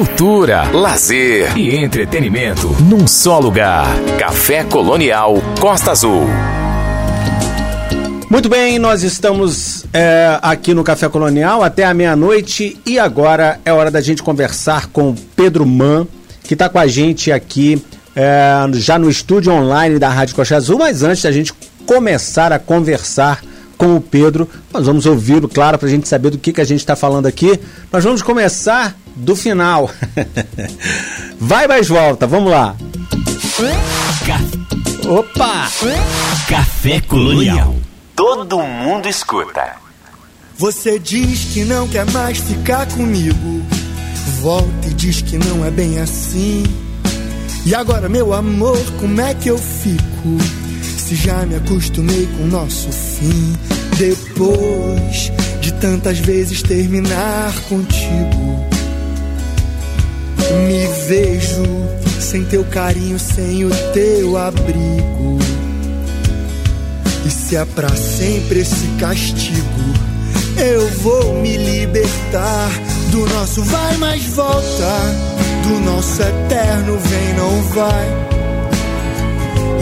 cultura, lazer e entretenimento num só lugar. Café Colonial Costa Azul. Muito bem, nós estamos é, aqui no Café Colonial até a meia-noite e agora é hora da gente conversar com Pedro Man, que está com a gente aqui é, já no estúdio online da Rádio Costa Azul, mas antes da gente começar a conversar com o Pedro, nós vamos ouvi-lo, claro, para a gente saber do que, que a gente está falando aqui. Nós vamos começar do final. Vai mais volta, vamos lá. Opa! Café Colonial. Todo mundo escuta. Você diz que não quer mais ficar comigo. Volta e diz que não é bem assim. E agora, meu amor, como é que eu fico? Se já me acostumei com o nosso fim. Depois de tantas vezes terminar contigo, me vejo sem teu carinho, sem o teu abrigo. E se é pra sempre esse castigo, eu vou me libertar do nosso vai mais volta, do nosso eterno vem não vai.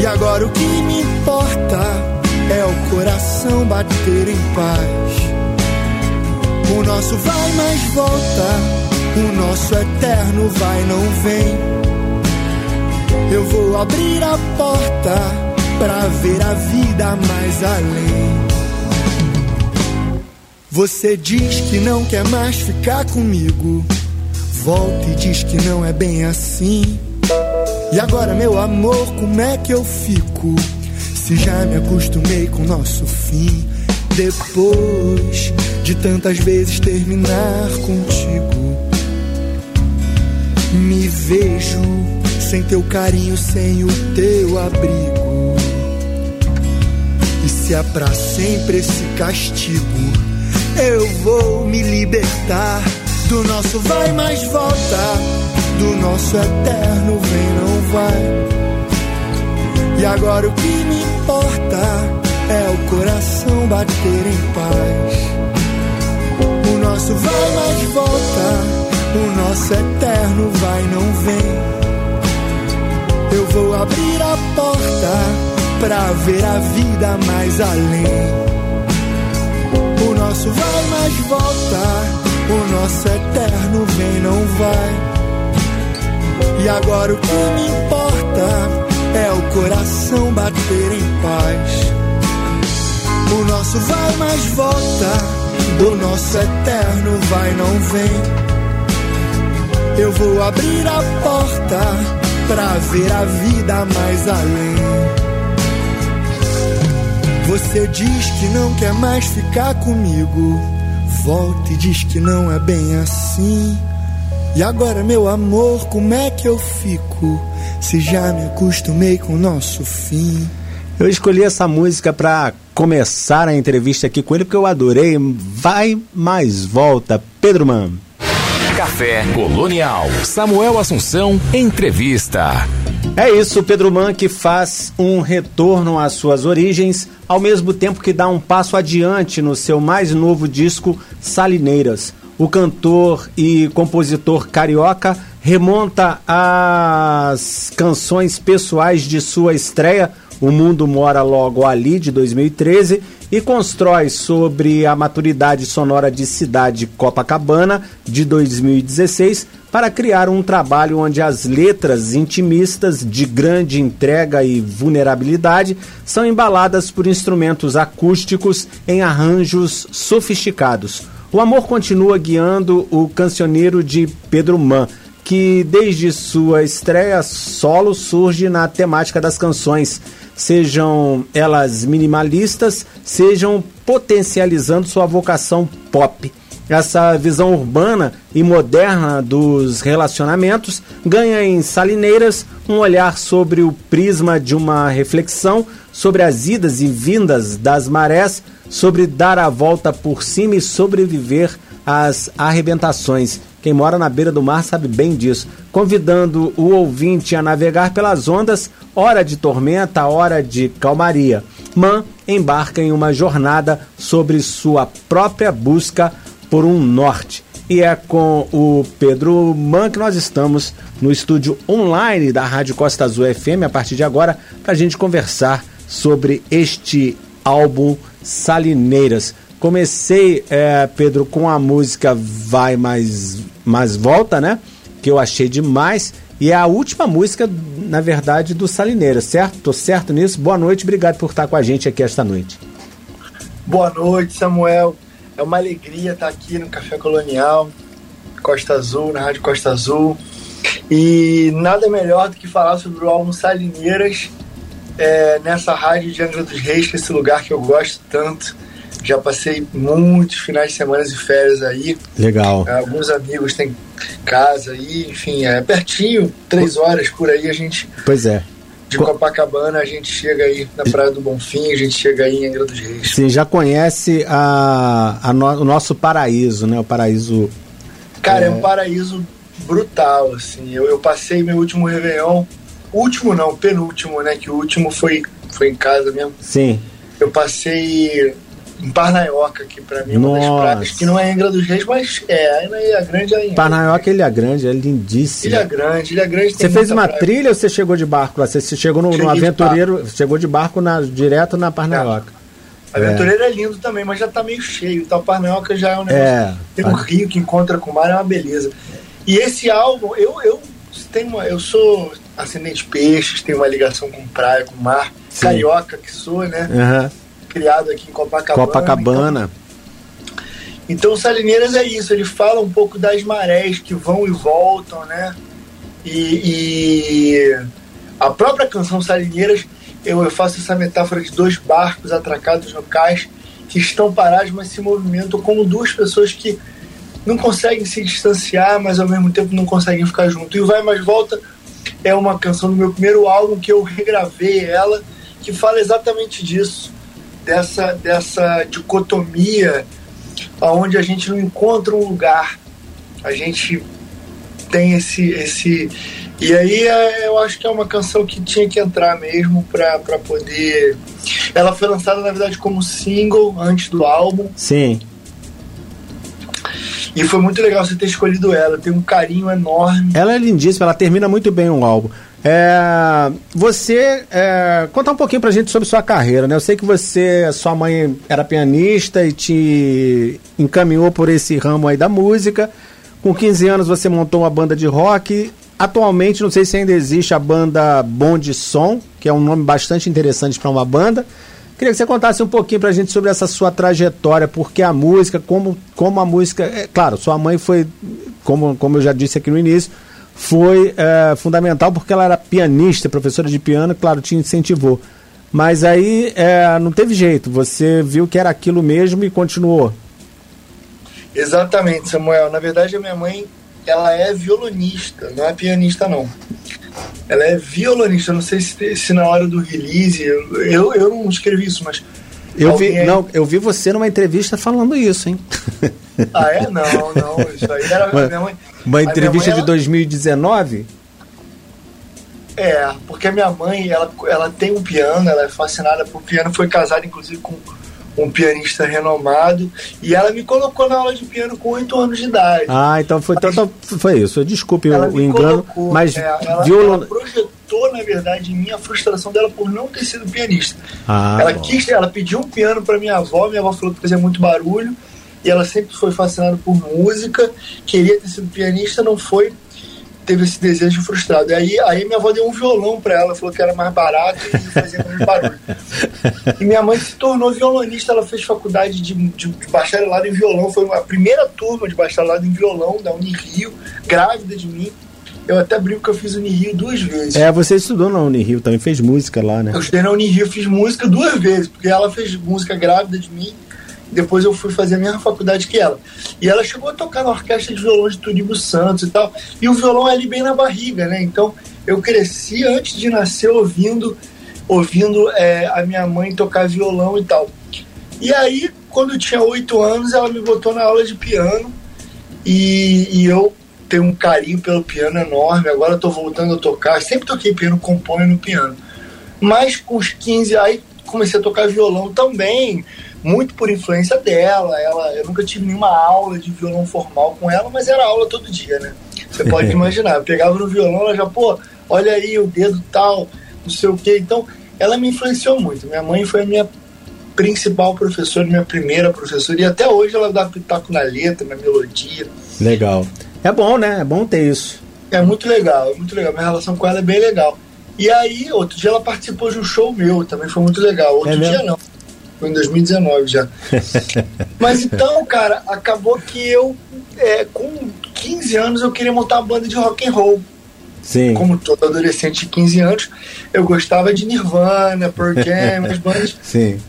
E agora o que me importa é o coração bater em paz. O nosso vai mais volta, o nosso eterno vai não vem. Eu vou abrir a porta pra ver a vida mais além. Você diz que não quer mais ficar comigo. Volta e diz que não é bem assim. E agora, meu amor, como é que eu fico? Se já me acostumei com nosso fim. Depois de tantas vezes terminar contigo, me vejo sem teu carinho, sem o teu abrigo. E se é pra sempre esse castigo, eu vou me libertar do nosso vai mais volta, do nosso eterno vem não vai. E agora o que me importa é o coração bater em paz. O nosso vai mais volta, o nosso eterno vai não vem. Eu vou abrir a porta pra ver a vida mais além. O nosso vai mais volta, o nosso eterno vem não vai. E agora o que me importa é o coração bater em paz. O nosso vai mais volta, do nosso eterno vai não vem. Eu vou abrir a porta pra ver a vida mais além. Você diz que não quer mais ficar comigo. Volta e diz que não é bem assim. E agora, meu amor, como é que eu fico? Se já me acostumei com o nosso fim. Eu escolhi essa música para começar a entrevista aqui com ele porque eu adorei. Vai mais volta, Pedro Man. Café Colonial. Samuel Assunção, entrevista. É isso, Pedro Man que faz um retorno às suas origens, ao mesmo tempo que dá um passo adiante no seu mais novo disco, Salineiras. O cantor e compositor carioca remonta às canções pessoais de sua estreia, O Mundo Mora Logo Ali, de 2013, e constrói sobre a maturidade sonora de Cidade Copacabana, de 2016, para criar um trabalho onde as letras intimistas de grande entrega e vulnerabilidade são embaladas por instrumentos acústicos em arranjos sofisticados. O amor continua guiando o cancioneiro de Pedro Man, que desde sua estreia solo surge na temática das canções, sejam elas minimalistas, sejam potencializando sua vocação pop essa visão urbana e moderna dos relacionamentos ganha em Salineiras um olhar sobre o prisma de uma reflexão sobre as idas e vindas das marés, sobre dar a volta por cima e sobreviver às arrebentações. Quem mora na beira do mar sabe bem disso. Convidando o ouvinte a navegar pelas ondas, hora de tormenta, hora de calmaria. Man embarca em uma jornada sobre sua própria busca por um norte. e é com o Pedro Man que nós estamos no estúdio online da Rádio Costa Azul FM a partir de agora para a gente conversar sobre este álbum Salineiras. Comecei, é, Pedro, com a música Vai Mais, mais Volta, né? Que eu achei demais. E é a última música, na verdade, do Salineiras, certo? Tô certo nisso? Boa noite, obrigado por estar com a gente aqui esta noite. Boa noite, Samuel. É uma alegria estar aqui no Café Colonial, Costa Azul, na Rádio Costa Azul. E nada melhor do que falar sobre o álbum Salineiras é, nessa rádio de Angra dos Reis, que é esse lugar que eu gosto tanto. Já passei muitos finais de semana e férias aí. Legal. Alguns amigos têm casa aí, enfim, é pertinho, três horas por aí a gente. Pois é. De Copacabana a gente chega aí na Praia do Bonfim, a gente chega aí em Angra dos Reis. Sim, já conhece a, a no, o nosso paraíso, né? O paraíso. Cara, é, é um paraíso brutal, assim. Eu, eu passei meu último Réveillon, último não, penúltimo, né? Que o último foi, foi em casa mesmo. Sim. Eu passei Parnaioca, que para mim é uma das praias que não é Angra dos Reis, mas é, é Grande ainda. Parnaioca, Ilha Grande, é lindíssimo. Ilha Grande, Ilha Grande Você fez uma praia. trilha ou você chegou de barco lá? Você chegou no, no aventureiro, chegou de barco na, direto na Parnaioca. É. Aventureiro é. é lindo também, mas já tá meio cheio. Então Parnaioca já é um negócio. É. Tem um rio que encontra com o mar, é uma beleza. E esse álbum, eu, eu tenho uma, eu sou ascendente peixes, tenho uma ligação com praia, com mar, Sim. carioca que sou, né? Uhum criado aqui em Copacabana. Copacabana. Então, então Salineiras é isso, ele fala um pouco das marés que vão e voltam, né? E, e a própria canção Salineiras, eu, eu faço essa metáfora de dois barcos atracados no cais que estão parados, mas se movimentam como duas pessoas que não conseguem se distanciar, mas ao mesmo tempo não conseguem ficar junto. E o Vai Mais Volta é uma canção do meu primeiro álbum que eu regravei ela, que fala exatamente disso dessa, dessa dicotomia onde a gente não encontra um lugar, a gente tem esse. esse e aí é, eu acho que é uma canção que tinha que entrar mesmo para poder. Ela foi lançada, na verdade, como single antes do álbum. Sim. E foi muito legal você ter escolhido ela, tem um carinho enorme. Ela é lindíssima, ela termina muito bem o álbum. É, você é, contar um pouquinho pra gente sobre sua carreira, né? Eu sei que você, sua mãe era pianista e te encaminhou por esse ramo aí da música. Com 15 anos você montou uma banda de rock. Atualmente, não sei se ainda existe a banda Bom de Som, que é um nome bastante interessante para uma banda. Queria que você contasse um pouquinho pra gente sobre essa sua trajetória, porque a música, como, como a música. É, claro, sua mãe foi, como, como eu já disse aqui no início, foi é, fundamental porque ela era pianista, professora de piano, claro, te incentivou. Mas aí é, não teve jeito, você viu que era aquilo mesmo e continuou. Exatamente, Samuel. Na verdade, a minha mãe ela é violonista, não é pianista não. Ela é violonista, não sei se, se na hora do release, eu, eu, eu não escrevi isso, mas eu vi, não, eu vi você numa entrevista falando isso, hein? Ah, é? Não, não. Isso aí era uma, minha mãe. Uma entrevista de 2019? É, porque a minha mãe, ela, ela tem um piano, ela é fascinada por piano, foi casada inclusive com um pianista renomado, e ela me colocou na aula de piano com 8 anos de idade. Ah, então foi, mas, tanto, foi isso. Desculpe o engano, colocou, mas é, ela, violon... ela projetou, na verdade, em mim a frustração dela por não ter sido pianista. Ah, ela quis, ela pediu um piano para minha avó, minha avó falou que fazia muito barulho, e ela sempre foi fascinada por música, queria ter sido pianista, não foi, teve esse desejo frustrado. E aí, aí minha avó deu um violão para ela, falou que era mais barato e fazia menos barulho. E minha mãe se tornou violonista, ela fez faculdade de, de, de bacharelado em violão, foi a primeira turma de bacharelado em violão da Unirio, grávida de mim. Eu até brinco que eu fiz Unirio duas vezes. É, você estudou na Unirio, também fez música lá, né? Eu estudei na Unirio, fiz música duas vezes, porque ela fez música grávida de mim depois eu fui fazer a mesma faculdade que ela. E ela chegou a tocar na orquestra de violão de Turíbio Santos e tal. E o violão é ali bem na barriga, né? Então eu cresci antes de nascer ouvindo ouvindo é, a minha mãe tocar violão e tal. E aí, quando eu tinha oito anos, ela me botou na aula de piano e, e eu tenho um carinho pelo piano enorme. Agora estou voltando a tocar. Sempre toquei piano, componho no piano. Mas com os 15, aí comecei a tocar violão também, muito por influência dela. Ela, eu nunca tive nenhuma aula de violão formal com ela, mas era aula todo dia, né? Você pode imaginar. Eu pegava no violão, ela já, pô, olha aí o dedo tal, não sei o quê. Então, ela me influenciou muito. Minha mãe foi a minha principal professora, minha primeira professora, e até hoje ela dá pitaco na letra, na melodia. Legal. É bom, né? É bom ter isso. É muito legal, é muito legal. Minha relação com ela é bem legal. E aí, outro dia ela participou de um show meu, também foi muito legal. Outro é dia não. Foi em 2019 já. Mas então, cara, acabou que eu, é, com 15 anos, eu queria montar uma banda de rock and roll. Sim. Como todo adolescente de 15 anos, eu gostava de Nirvana, Pearl Jam, as bandas. Sim.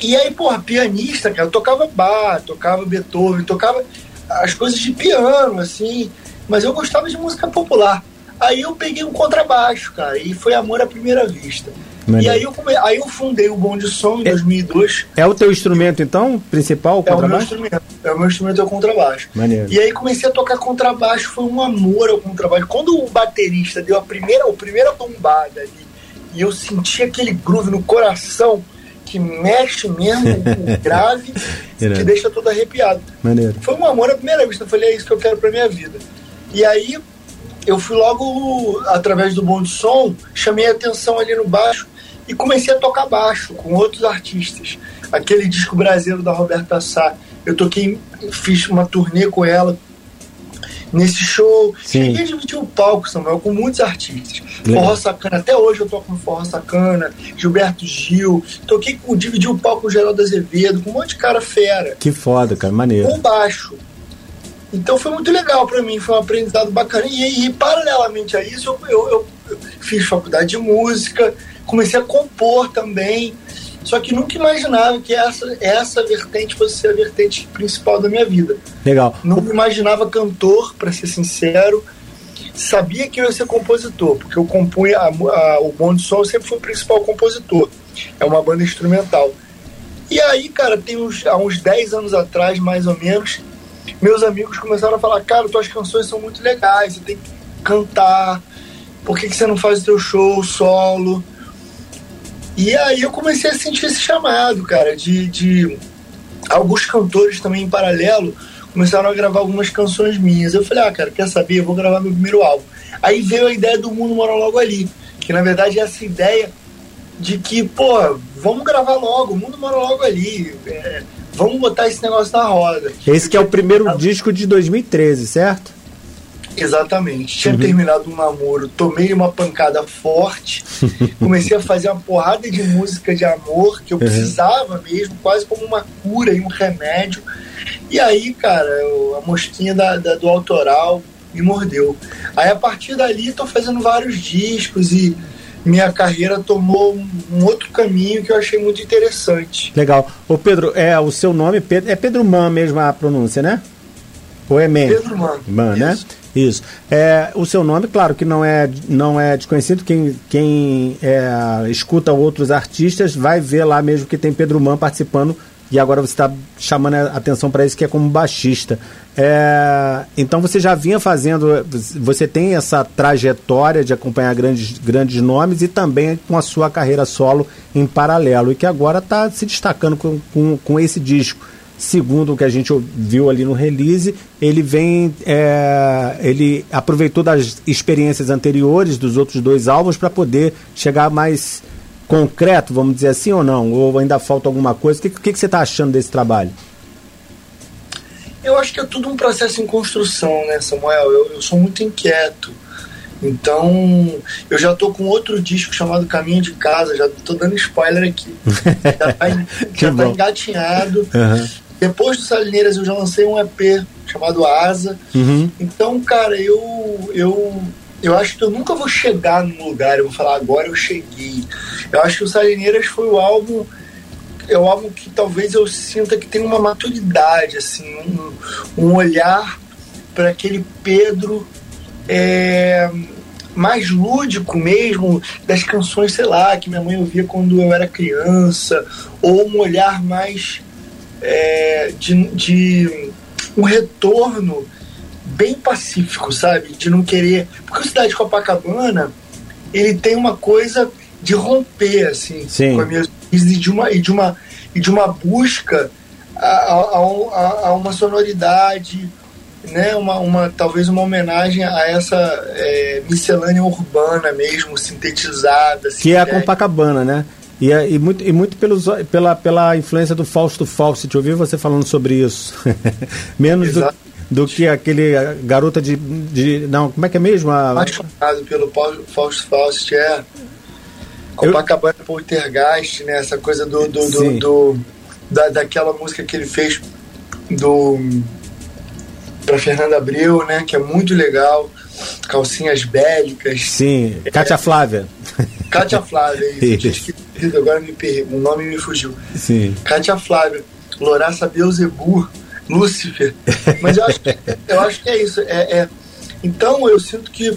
E aí, porra, pianista, cara, eu tocava bar, tocava Beethoven, tocava as coisas de piano, assim, mas eu gostava de música popular. Aí eu peguei um contrabaixo, cara, e foi amor à primeira vista. E aí eu, come... aí eu fundei o Bom de Som em é, 2002. É o teu instrumento, então, principal, o contrabaixo? É o meu instrumento, é o meu instrumento é o contrabaixo. Maneiro. E aí comecei a tocar contrabaixo, foi um amor ao contrabaixo. Quando o baterista deu a primeira, a primeira bombada ali, e eu senti aquele groove no coração, que mexe mesmo, o grave, que deixa todo arrepiado. Maneiro. Foi um amor à primeira vista, eu falei, é isso que eu quero pra minha vida. E aí eu fui logo, através do bom de som, chamei a atenção ali no baixo e comecei a tocar baixo com outros artistas. Aquele disco brasileiro da Roberta Sá, eu toquei, fiz uma turnê com ela nesse show. Sim. Cheguei a dividir o palco, Samuel, com muitos artistas. Legal. Forró Sacana, até hoje eu toco no Forró Sacana, Gilberto Gil, toquei com, dividi o palco com o Geraldo Azevedo, com um monte de cara fera. Que foda, cara, maneiro. Com baixo. Então foi muito legal para mim, foi um aprendizado bacana. E, e paralelamente a isso, eu, eu, eu, fiz faculdade de música, comecei a compor também. Só que nunca imaginava que essa, essa vertente fosse ser a vertente principal da minha vida. Legal. Não me imaginava cantor, para ser sincero. Sabia que eu ia ser compositor, porque eu compunha a, a, o Bom de Som, eu sempre fui o principal compositor. É uma banda instrumental. E aí, cara, tem uns, há uns 10 anos atrás, mais ou menos, meus amigos começaram a falar, cara, tuas canções são muito legais, você tem que cantar, por que, que você não faz o teu show solo? E aí eu comecei a sentir esse chamado, cara, de, de alguns cantores também em paralelo começaram a gravar algumas canções minhas. Eu falei, ah, cara, quer saber? Eu vou gravar meu primeiro álbum. Aí veio a ideia do Mundo Mora Logo Ali, que na verdade é essa ideia de que, pô, vamos gravar logo, o mundo mora logo ali. É, vamos botar esse negócio na roda. Esse que é o primeiro disco de 2013, certo? Exatamente. Tinha uhum. terminado um namoro, tomei uma pancada forte, comecei a fazer uma porrada de música de amor que eu uhum. precisava mesmo, quase como uma cura e um remédio. E aí, cara, a mosquinha da, da, do autoral me mordeu. Aí a partir dali tô fazendo vários discos e minha carreira tomou um outro caminho que eu achei muito interessante. Legal. Ô Pedro, é o seu nome é Pedro Man mesmo a pronúncia, né? Ou é Man? Pedro Man. Man, né? Isso. É, o seu nome, claro que não é, não é desconhecido. Quem, quem é, escuta outros artistas vai ver lá mesmo que tem Pedro Man participando e agora você está chamando a atenção para isso que é como baixista. É, então você já vinha fazendo, você tem essa trajetória de acompanhar grandes, grandes nomes e também com a sua carreira solo em paralelo e que agora está se destacando com, com, com, esse disco. Segundo o que a gente viu ali no release, ele vem, é, ele aproveitou das experiências anteriores dos outros dois álbuns para poder chegar mais concreto, vamos dizer assim, ou não? Ou ainda falta alguma coisa? O que, que, que você está achando desse trabalho? Eu acho que é tudo um processo em construção, né, Samuel? Eu, eu sou muito inquieto. Então, eu já tô com outro disco chamado Caminho de Casa, já tô dando spoiler aqui. já tá, já tá engatinhado. Uhum. Depois do Salineiras eu já lancei um EP chamado Asa. Uhum. Então, cara, eu, eu eu acho que eu nunca vou chegar num lugar, eu vou falar agora eu cheguei. Eu acho que o Salineiras foi o álbum é o álbum que talvez eu sinta que tem uma maturidade, assim, um, um olhar para aquele Pedro é, mais lúdico mesmo, das canções, sei lá, que minha mãe ouvia quando eu era criança, ou um olhar mais é, de, de um retorno bem pacífico, sabe? De não querer. Porque o Cidade de Copacabana, ele tem uma coisa de romper, assim, Sim. com as minhas e de uma e de uma e de uma busca a, a, a, a uma sonoridade né, uma, uma, talvez uma homenagem a essa é, miscelânea urbana mesmo, sintetizada. Que é a Copacabana, né? E, é, e, muito, e muito pelos, pela, pela influência do Fausto Fawcett, eu ouvi você falando sobre isso. Menos do, do, que aquele garota de, de. Não, como é que é mesmo? A... Apaixonado pelo Fausto Fawcett, é. Copacabana eu... Poltergeist, né? Essa coisa do. do, do, do da, daquela música que ele fez do para Fernanda Abreu, né? Que é muito legal. Calcinhas bélicas. Sim, Cátia é, Flávia. Cátia Flávia, isso. isso. Agora me per... o nome me fugiu. Sim. Cátia Flávia, Loraça Beuzebu, Lúcifer. Mas eu acho, que, eu acho que é isso. É, é... Então eu sinto que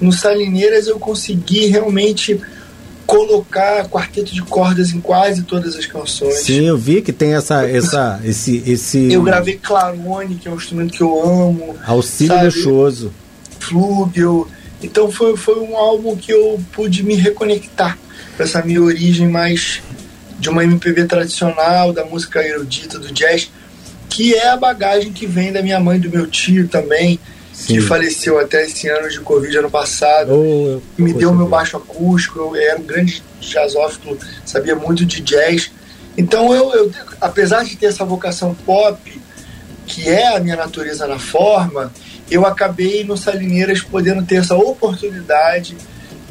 no Salineiras eu consegui realmente colocar quarteto de cordas em quase todas as canções. Sim, eu vi que tem essa, essa, esse, esse. Eu gravei clarone, que é um instrumento que eu amo. Auxílio sabe? luxuoso. Flúgel. Então foi, foi um álbum que eu pude me reconectar com essa minha origem mais de uma MPB tradicional, da música erudita, do jazz, que é a bagagem que vem da minha mãe e do meu tio também Sim. que faleceu até esse ano de Covid, ano passado. Oh, me deu meu baixo acústico, eu era um grande jazzófilo, sabia muito de jazz. Então, eu, eu, apesar de ter essa vocação pop, que é a minha natureza na forma, eu acabei no Salineiras podendo ter essa oportunidade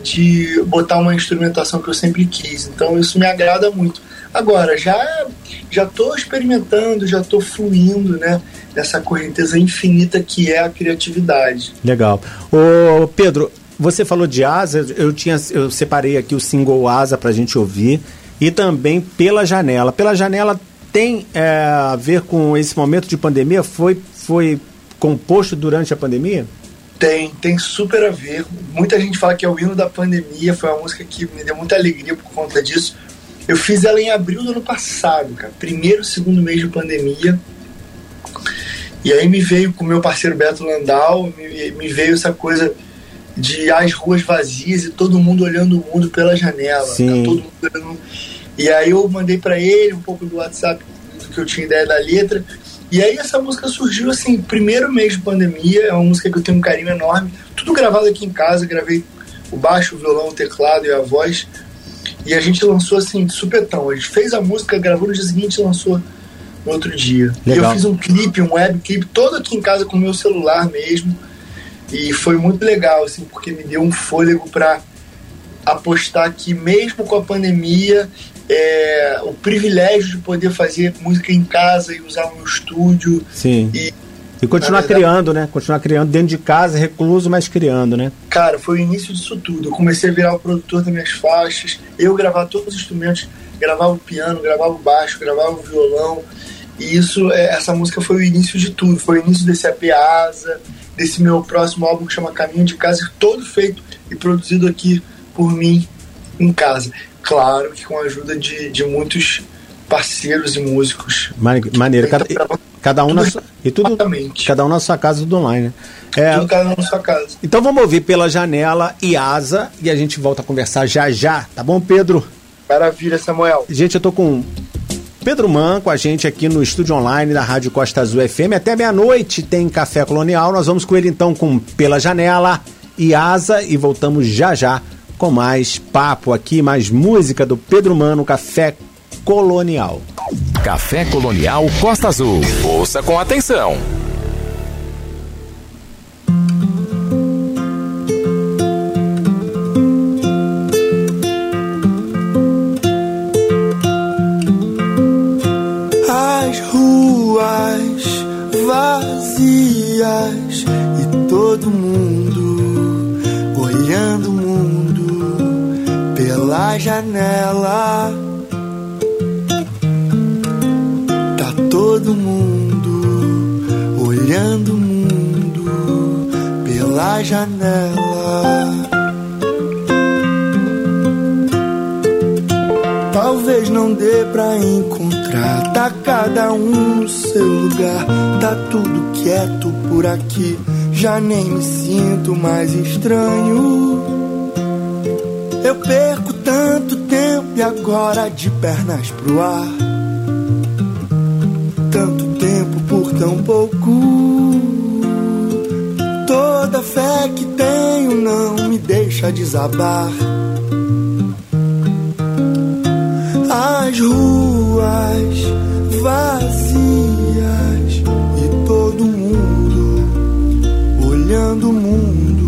de botar uma instrumentação que eu sempre quis. Então, isso me agrada muito. Agora, já já estou experimentando, já estou fluindo, né? Nessa correnteza infinita que é a criatividade. Legal. Ô, Pedro, você falou de asa, eu tinha, eu separei aqui o single asa para a gente ouvir e também pela janela. Pela janela tem é, a ver com esse momento de pandemia? Foi, foi composto durante a pandemia? Tem, tem super a ver. Muita gente fala que é o hino da pandemia, foi uma música que me deu muita alegria por conta disso. Eu fiz ela em abril do ano passado, cara. Primeiro, segundo mês de pandemia. E aí me veio com o meu parceiro Beto Landau, me, me veio essa coisa de as ruas vazias e todo mundo olhando o mundo pela janela. Tá? Todo mundo olhando... E aí eu mandei para ele um pouco do WhatsApp do que eu tinha ideia da letra. E aí essa música surgiu assim, primeiro mês de pandemia, é uma música que eu tenho um carinho enorme. Tudo gravado aqui em casa, gravei o baixo, o violão, o teclado e a voz e a gente lançou assim, de supetão. A gente fez a música, gravou no dia seguinte e lançou no outro dia. Legal. E eu fiz um clipe, um web clipe, todo aqui em casa com o meu celular mesmo. E foi muito legal, assim, porque me deu um fôlego para apostar que mesmo com a pandemia, é, o privilégio de poder fazer música em casa e usar o meu estúdio. Sim. E e continuar verdade, criando, né? Continuar criando dentro de casa, recluso, mas criando, né? Cara, foi o início disso tudo. Eu comecei a virar o produtor das minhas faixas, eu gravar todos os instrumentos, gravava o piano, gravava o baixo, gravava o violão. E isso, é, essa música foi o início de tudo. Foi o início desse AP Asa, desse meu próximo álbum que chama Caminho de Casa, todo feito e produzido aqui por mim em casa. Claro que com a ajuda de, de muitos parceiros e músicos. Maneiro. Cada, cada um na sua, e tudo cada um na sua casa do online. Né? É, tudo cada um na sua casa. Então vamos ouvir pela janela e asa e a gente volta a conversar já já, tá bom, Pedro? Maravilha, Samuel. Gente, eu tô com Pedro Man com a gente aqui no estúdio online da Rádio Costa Azul FM. Até meia-noite tem Café Colonial. Nós vamos com ele então com Pela Janela e Asa e voltamos já já com mais papo aqui, mais música do Pedro Man no Café Colonial. Café Colonial Costa Azul. Ouça com atenção. As ruas vazias e todo mundo olhando o mundo pela janela janela. Talvez não dê pra encontrar, tá cada um no seu lugar, tá tudo quieto por aqui, já nem me sinto mais estranho. Eu perco tanto tempo e agora de pernas pro ar. Tanto tempo por tão pouco. Toda fé que tenho não me deixa desabar. As ruas vazias e todo mundo olhando o mundo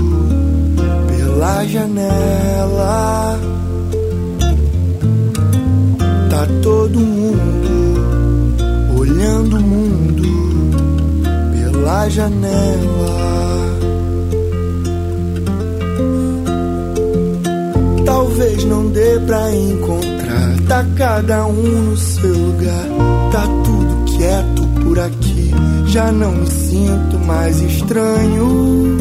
pela janela. Tá todo mundo olhando o mundo pela janela. Não dê pra encontrar, tá cada um no seu lugar, tá tudo quieto por aqui, já não me sinto mais estranho.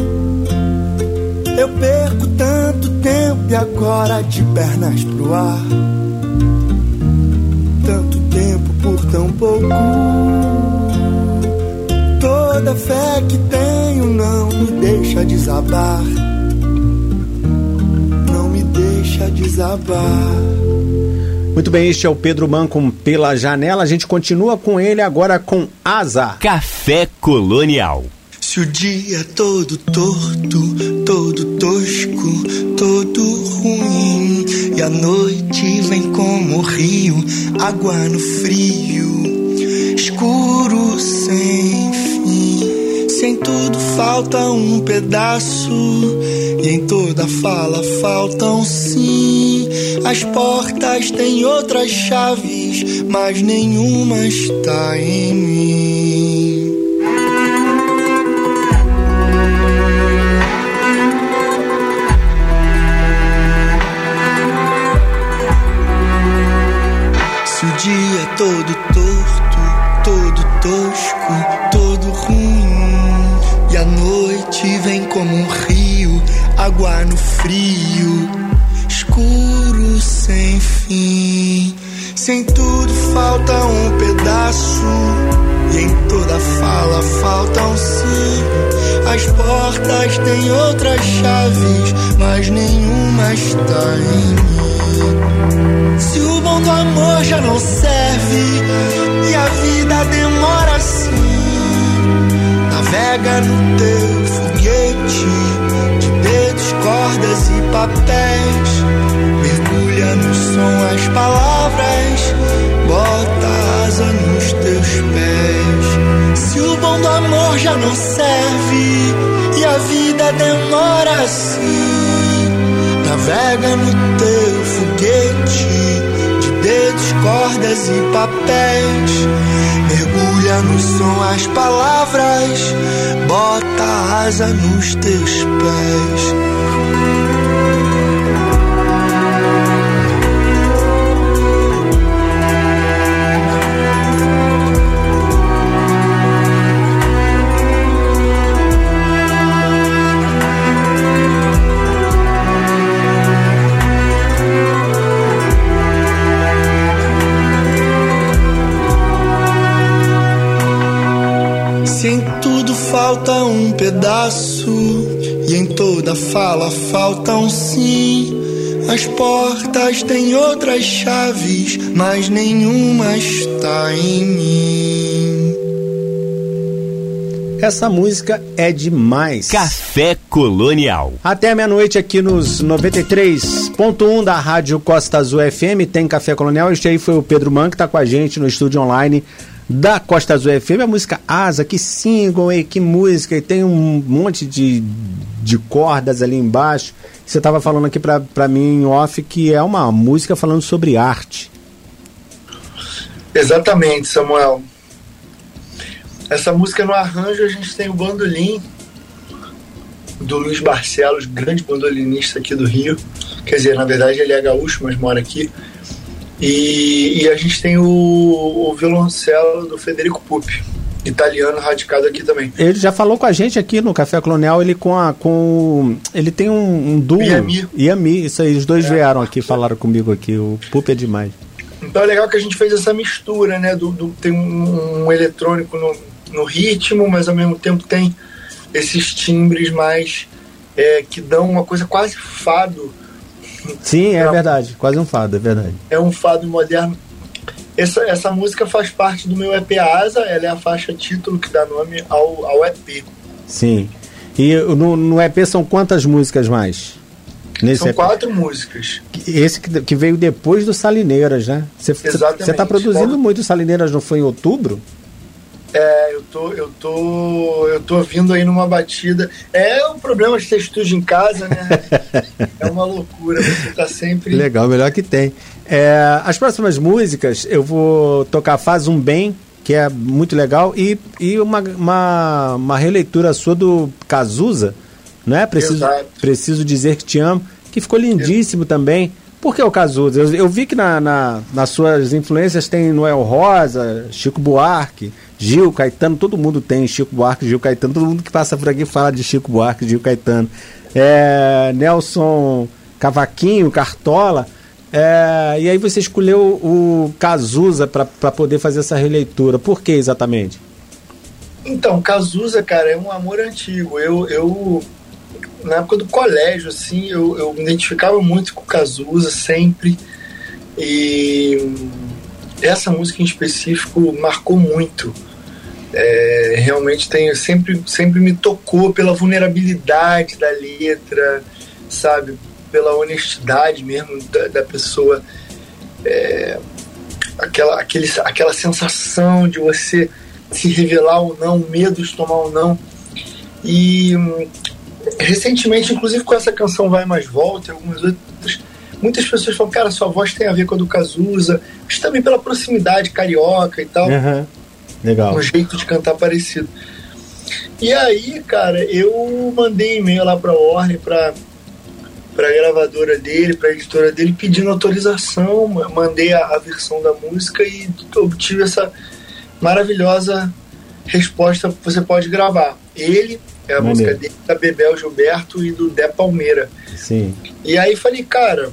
Eu perco tanto tempo e agora de pernas pro ar. Tanto tempo por tão pouco. Toda fé que tenho não me deixa desabar. Desabar. Muito bem, este é o Pedro Manco pela janela. A gente continua com ele agora com Asa. Café Colonial. Se o dia é todo torto, todo tosco, todo ruim, e a noite vem como rio, água no frio, escuro sem. Se em tudo falta um pedaço, e em toda fala faltam sim. As portas têm outras chaves, mas nenhuma está em mim. Se o dia todo água no frio, escuro sem fim. Sem tudo falta um pedaço, e em toda fala faltam sim. As portas têm outras chaves, mas nenhuma está em mim. Se o bom do amor já não serve e a vida demora assim, navega no teu foguete cordas e papéis. Mergulha no som as palavras, bota asa nos teus pés. Se o bom do amor já não serve e a vida demora assim. Navega no teu foguete de dedos, cordas e papéis. Mergulha no som as palavras, bota asa nos teus pés. E em toda fala falta um sim. As portas têm outras chaves, mas nenhuma está em mim. Essa música é demais. Café Colonial. Até meia-noite aqui nos 93.1 da Rádio Costa Azul FM tem Café Colonial. Este aí foi o Pedro Man que está com a gente no estúdio online da Costa Azul FM. A música Asa, que single, e que música. E tem um monte de, de cordas ali embaixo. Você estava falando aqui para mim em off que é uma música falando sobre arte. Exatamente, Samuel. Essa música no arranjo a gente tem o bandolim do Luiz Barcelos, grande bandolinista aqui do Rio. Quer dizer, na verdade ele é gaúcho, mas mora aqui. E, e a gente tem o, o violoncelo do Federico Pupi, italiano radicado aqui também. Ele já falou com a gente aqui no Café Colonial, ele com a com ele tem um, um duo Iami. Iami, isso aí, os dois É. vieram aqui, falaram comigo aqui, o Pup é demais. Então é legal que a gente fez essa mistura, né? Do, do- tem um, um eletrônico no, no ritmo, mas ao mesmo tempo tem esses timbres mais é, que dão uma coisa quase fado Sim, é verdade, quase um fado, é verdade. É um fado moderno. Essa, essa música faz parte do meu EP Asa, ela é a faixa título que dá nome ao, ao EP. Sim. E no, no EP são quantas músicas mais? Nesse São EP? quatro músicas. Esse que, que, veio depois do Salineiras, né? Você está produzindo Bom, muito Salineiras, não foi em outubro? É, eu tô, eu tô, eu tô vindo aí numa batida. É um problema de ter estúdio em casa, né? é uma loucura, você tá sempre. Legal, melhor que tem. É, as próximas músicas eu vou tocar Faz um Bem, que é muito legal, e, e uma, uma, uma releitura sua do Cazuza, não é? Preciso, preciso dizer que te amo, que ficou lindíssimo também. Por que o Cazuza? Eu, eu vi que na, na, nas suas influências tem Noel Rosa, Chico Buarque, Gil, Caetano, todo mundo tem Chico Buarque, Gil Caetano, todo mundo que passa por aqui fala de Chico Buarque, Gil Caetano. É, Nelson Cavaquinho, Cartola. É, e aí você escolheu o Cazuza para poder fazer essa releitura. Por que exatamente? Então, Cazuza, cara, é um amor antigo. Eu, eu na época do colégio, assim, eu, eu me identificava muito com Cazuza sempre. E essa música em específico marcou muito. É, realmente tem, sempre, sempre me tocou pela vulnerabilidade da letra, sabe? Pela honestidade mesmo da, da pessoa. É, aquela, aquele, aquela sensação de você se revelar ou não, medo de tomar ou não. E recentemente, inclusive com essa canção Vai Mais Volta e algumas outras, muitas pessoas falam, cara, sua voz tem a ver com a do Cazuza, mas também pela proximidade carioca e tal. Uhum. Legal. Um jeito de cantar parecido. E aí, cara, eu mandei e-mail lá pra Warner, pra, pra gravadora dele, pra editora dele, pedindo autorização, mandei a, a versão da música e obtive essa maravilhosa resposta, você pode gravar. Ele é a Maneiro. música dele, da Bebel Gilberto e do Dé Palmeira. Sim. E aí falei, cara,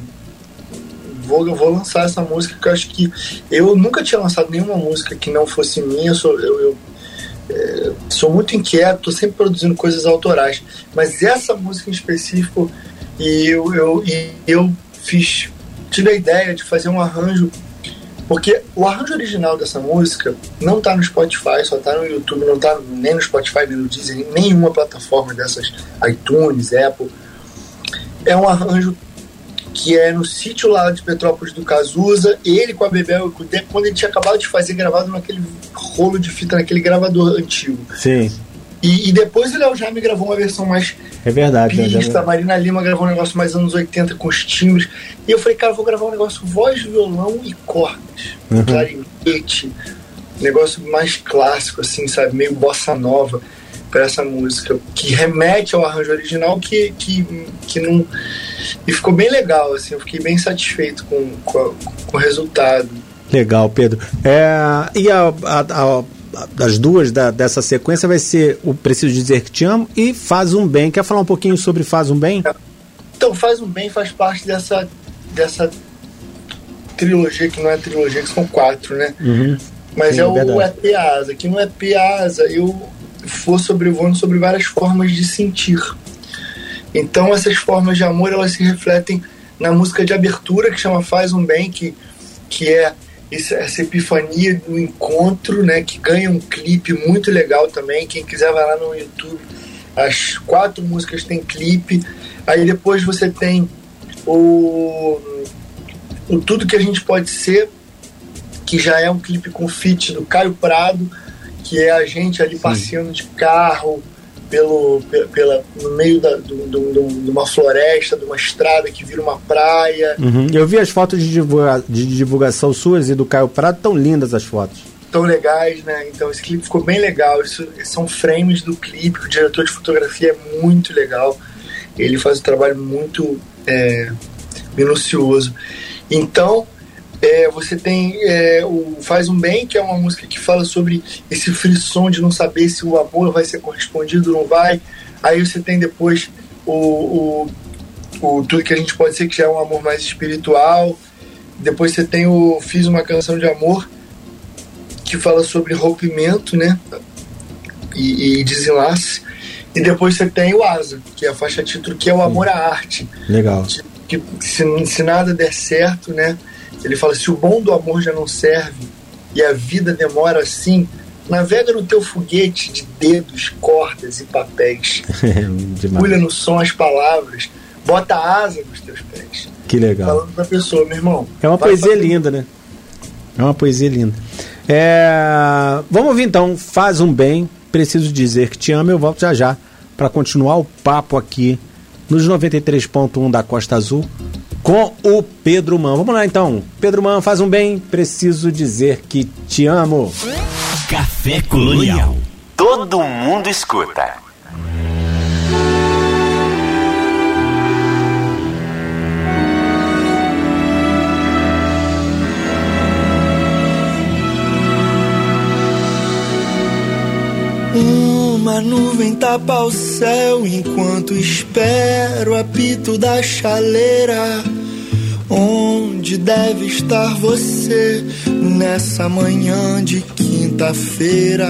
vou, vou lançar essa música que eu acho que. Eu nunca tinha lançado nenhuma música que não fosse minha, eu sou, eu, eu é, sou muito inquieto, sempre produzindo coisas autorais. Mas essa música em específico, e eu, eu, e eu fiz. Tive a ideia de fazer um arranjo porque o arranjo original dessa música não tá no Spotify, só tá no YouTube, não tá nem no Spotify, nem no Deezer, nenhuma plataforma dessas, iTunes, Apple. É um arranjo que é no sítio lá de Petrópolis do Cazuza, ele com a Bebel e com o Deco, quando ele tinha acabado de fazer gravado naquele rolo de fita, naquele gravador antigo. Sim. E, e depois o Léo Jaime gravou uma versão mais é verdade, pista, a Marina Lima gravou um negócio mais anos 80 com os timbres. E eu falei, cara, vou gravar um negócio voz, violão e cordas. Uhum. Clarinete. Negócio mais clássico, assim, sabe? Meio bossa nova para essa música. Que remete ao arranjo original que, que, que não. E ficou bem legal, assim. Eu fiquei bem satisfeito com, com, com o resultado. Legal, Pedro. É, e a, a, a das duas da, dessa sequência vai ser o Preciso Dizer Que Te Amo e Faz Um Bem. Quer falar um pouquinho sobre Faz Um Bem? Então, Faz Um Bem faz parte dessa, dessa trilogia, que não é trilogia, que são quatro, né? Uhum. Mas Sim, é, o é EP Asa. Que no EP Asa eu vou sobrevoando sobre várias formas de sentir. Então, essas formas de amor, elas se refletem na música de abertura, que chama Faz Um Bem, que, que é essa epifania do encontro, né, que ganha um clipe muito legal também. Quem quiser vai lá no YouTube. As quatro músicas têm clipe. Aí depois você tem o, o Tudo Que A Gente Pode Ser, que já é um clipe com feat do Caio Prado, que é a gente ali passeando de carro, pelo, pela, no meio da, de uma floresta, de uma estrada que vira uma praia. Uhum. Eu vi as fotos de, divulga, de divulgação suas e do Caio Prado, tão lindas as fotos. Tão legais, né? Então esse clipe ficou bem legal. Isso, são frames do clipe, o diretor de fotografia é muito legal. Ele faz um trabalho muito é, minucioso. Então, é, você tem é, o Faz um Bem, que é uma música que fala sobre esse frisson de não saber se o amor vai ser correspondido ou não vai. Aí você tem depois o, o, o, Tudo que a gente pode ser, que já é um amor mais espiritual. Depois você tem o Fiz uma canção de amor, que fala sobre rompimento, né? E, e desenlace. E depois você tem o Asa, que é a faixa título, que é o amor à arte. Legal. Que que se, se nada der certo, né? Ele fala: se o bom do amor já não serve e a vida demora assim, navega no teu foguete de dedos, cordas e papéis. Pulha no som as palavras, bota asa nos teus pés. Que legal. Falando pra pessoa, meu irmão. É uma poesia fazer... linda, né? É uma poesia linda. É... Vamos ouvir então, faz um bem, preciso dizer que te amo, eu volto já já para continuar o papo aqui nos 93.1 da Costa Azul com o Pedro Man. Vamos lá então. Pedro Man, faz um bem, preciso dizer que te amo. Café Colonial. Todo mundo escuta. Uma nuvem tapa o céu enquanto espero o apito da chaleira. Onde deve estar você nessa manhã de quinta-feira?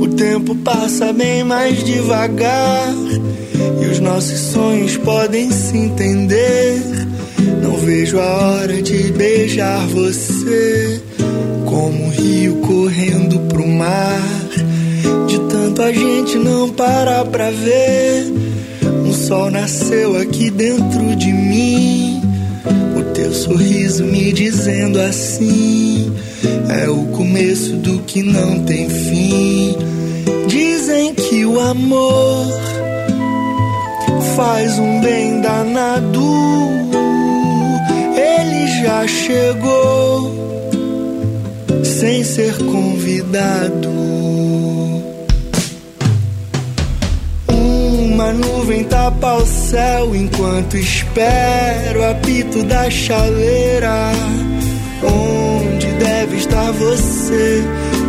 O tempo passa bem mais devagar e os nossos sonhos podem se entender. Não vejo a hora de beijar você como um rio correndo pro mar. De tanto a gente não parar pra ver. Sol nasceu aqui dentro de mim. O teu sorriso me dizendo assim: É o começo do que não tem fim. Dizem que o amor faz um bem danado. Ele já chegou sem ser convidado. Uma nuvem tapa o céu enquanto espero o apito da chaleira. Onde deve estar você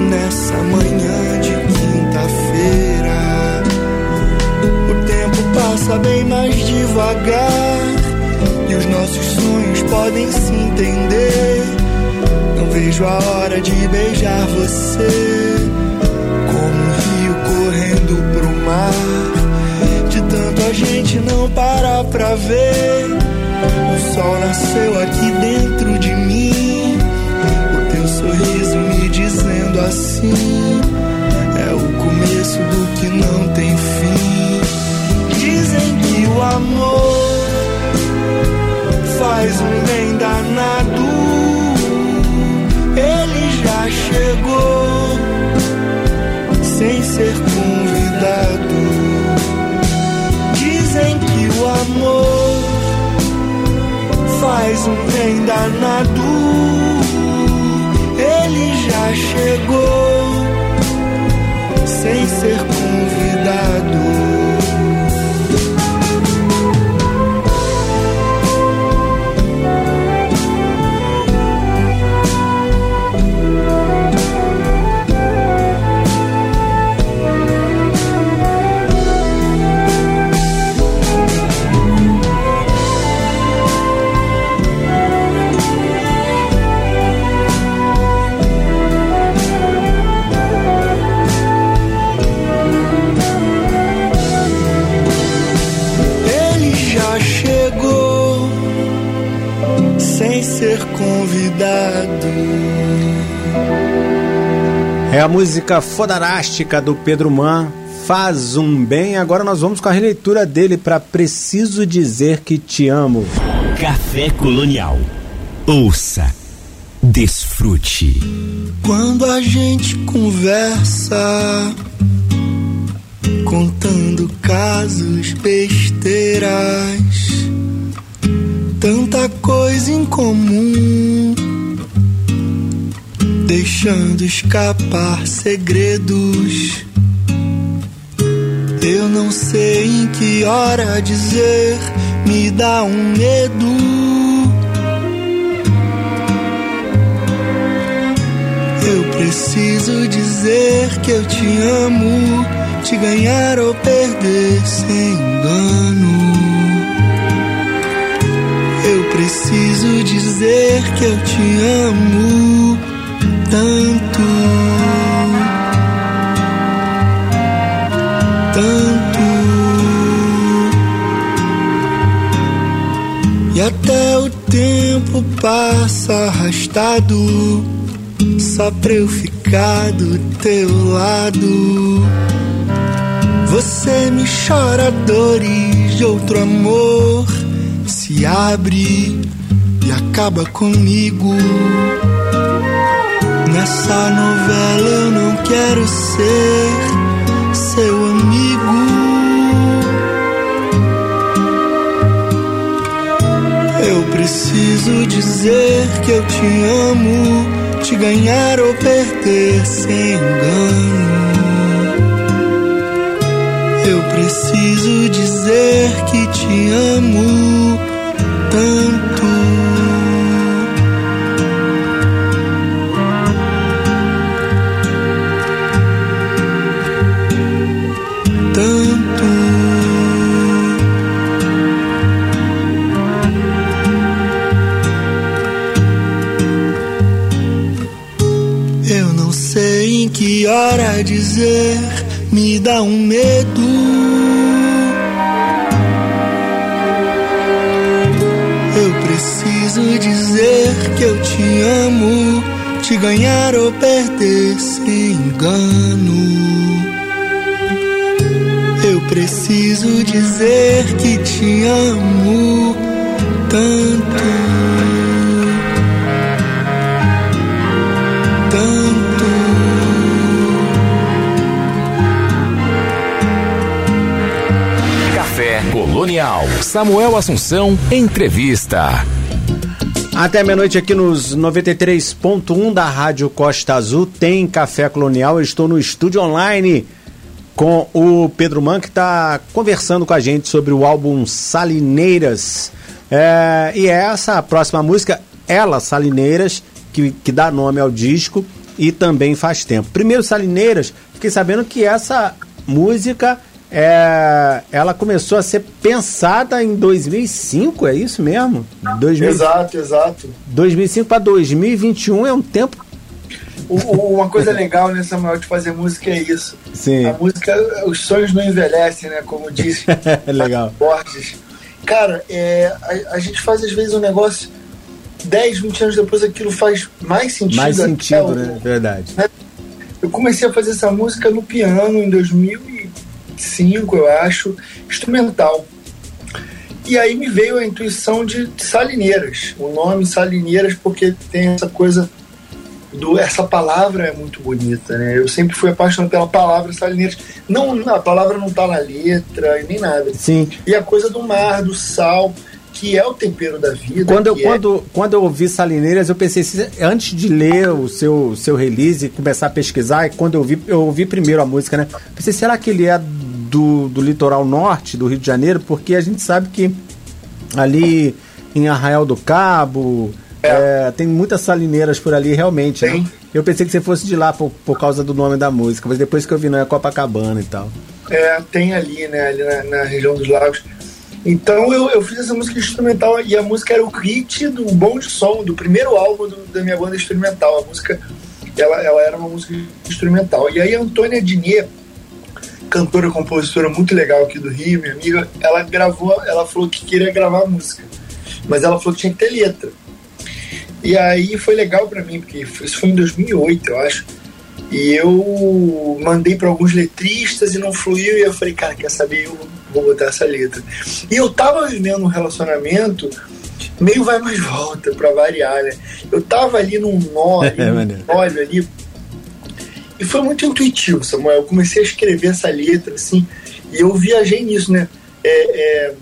nessa manhã de quinta-feira? O tempo passa bem mais devagar e os nossos sonhos podem se entender não vejo a hora de beijar você. Como um rio correndo pro mar. Gente não parar pra ver. O sol nasceu aqui dentro de mim. O teu sorriso me dizendo assim. É o começo do que não tem fim. Dizem que o amor faz um bem danado faz um bem danado. Ele já chegou sem ser É a música fodarástica do Pedro Man, Faz um Bem. Agora nós vamos com a releitura dele para Preciso Dizer Que Te Amo. Café Colonial. Ouça, desfrute. Quando a gente conversa, contando casos, besteiras, tanta coisa em comum deixando escapar segredos. Eu não sei em que hora dizer, me dá um medo. Eu preciso dizer que eu te amo, te ganhar ou perder sem engano. Eu preciso dizer que eu te amo tanto, tanto. E até o tempo passa arrastado, só pra eu ficar do teu lado. Você me chora dores de outro amor, se abre e acaba comigo. Nessa novela eu não quero ser seu amigo. Eu preciso dizer que eu te amo, te ganhar ou perder sem engano. Eu preciso dizer que te amo tanto. Hora dizer, me dá um medo. Eu preciso dizer que eu te amo, te ganhar ou perder sem engano. Eu preciso dizer que te amo. Tanto. Samuel Assunção, entrevista. Até meia-noite aqui nos 93.1 da Rádio Costa Azul tem Café Colonial. Eu estou no estúdio online com o Pedro Man, que está conversando com a gente sobre o álbum Salineiras. É, e é essa próxima música, Ela Salineiras, que, que dá nome ao disco e também faz tempo. Primeiro, Salineiras, fiquei sabendo que essa música é, ela começou a ser pensada em 2005, é isso mesmo? 2000, Exato, exato. 2005 para 2021 é um tempo. O- o- uma coisa legal, né, Samuel, de fazer música é isso. Sim. A música, os sonhos não envelhecem, né? Como disse É legal. Borges. Cara, é, a, a gente faz às vezes um negócio 10, 20 anos depois aquilo faz mais sentido. Mais até sentido, o- né? Verdade. Eu comecei a fazer essa música no piano em 2005, eu acho, instrumental. E aí me veio a intuição de Salineiras, o nome Salineiras, porque tem essa coisa do essa palavra é muito bonita, né? Eu sempre fui apaixonado pela palavra Salineiras. Não, a palavra não tá na letra e nem nada. Sim. E a coisa do mar, do sal, que é o tempero da vida. Quando eu, é- quando, quando eu ouvi Salineiras, eu pensei, se- antes de ler o seu, seu release e começar a pesquisar, e quando eu ouvi, eu ouvi primeiro a música, né? Pensei, será que ele é do, do litoral norte do Rio de Janeiro? Porque a gente sabe que ali em Arraial do Cabo é, tem muitas salineiras por ali, realmente. né? Eu pensei que você fosse de lá por, por causa do nome da música, mas depois que eu vi, não é Copacabana e tal. É, tem ali, né, ali na, na região dos lagos. Então eu, eu fiz essa música instrumental e a música era o hit do Bom de Som, do primeiro álbum do- da minha banda instrumental. A música, ela, ela era uma música instrumental. E aí a Antônia Dinier, cantora compositora muito legal aqui do Rio, minha amiga, ela gravou, ela falou que queria gravar a música. Mas ela falou que tinha que ter letra. E aí foi legal pra mim, porque isso foi em 2008, eu acho. E eu mandei para alguns letristas e não fluiu. E eu falei, cara, quer saber? Eu vou botar essa letra. E eu tava vivendo um relacionamento meio vai mais volta, pra variar, né? Eu tava ali num nó, É, maneiro. óleo ali. E foi muito intuitivo, Samuel. Eu comecei a escrever essa letra, assim, e eu viajei nisso, né? É, é,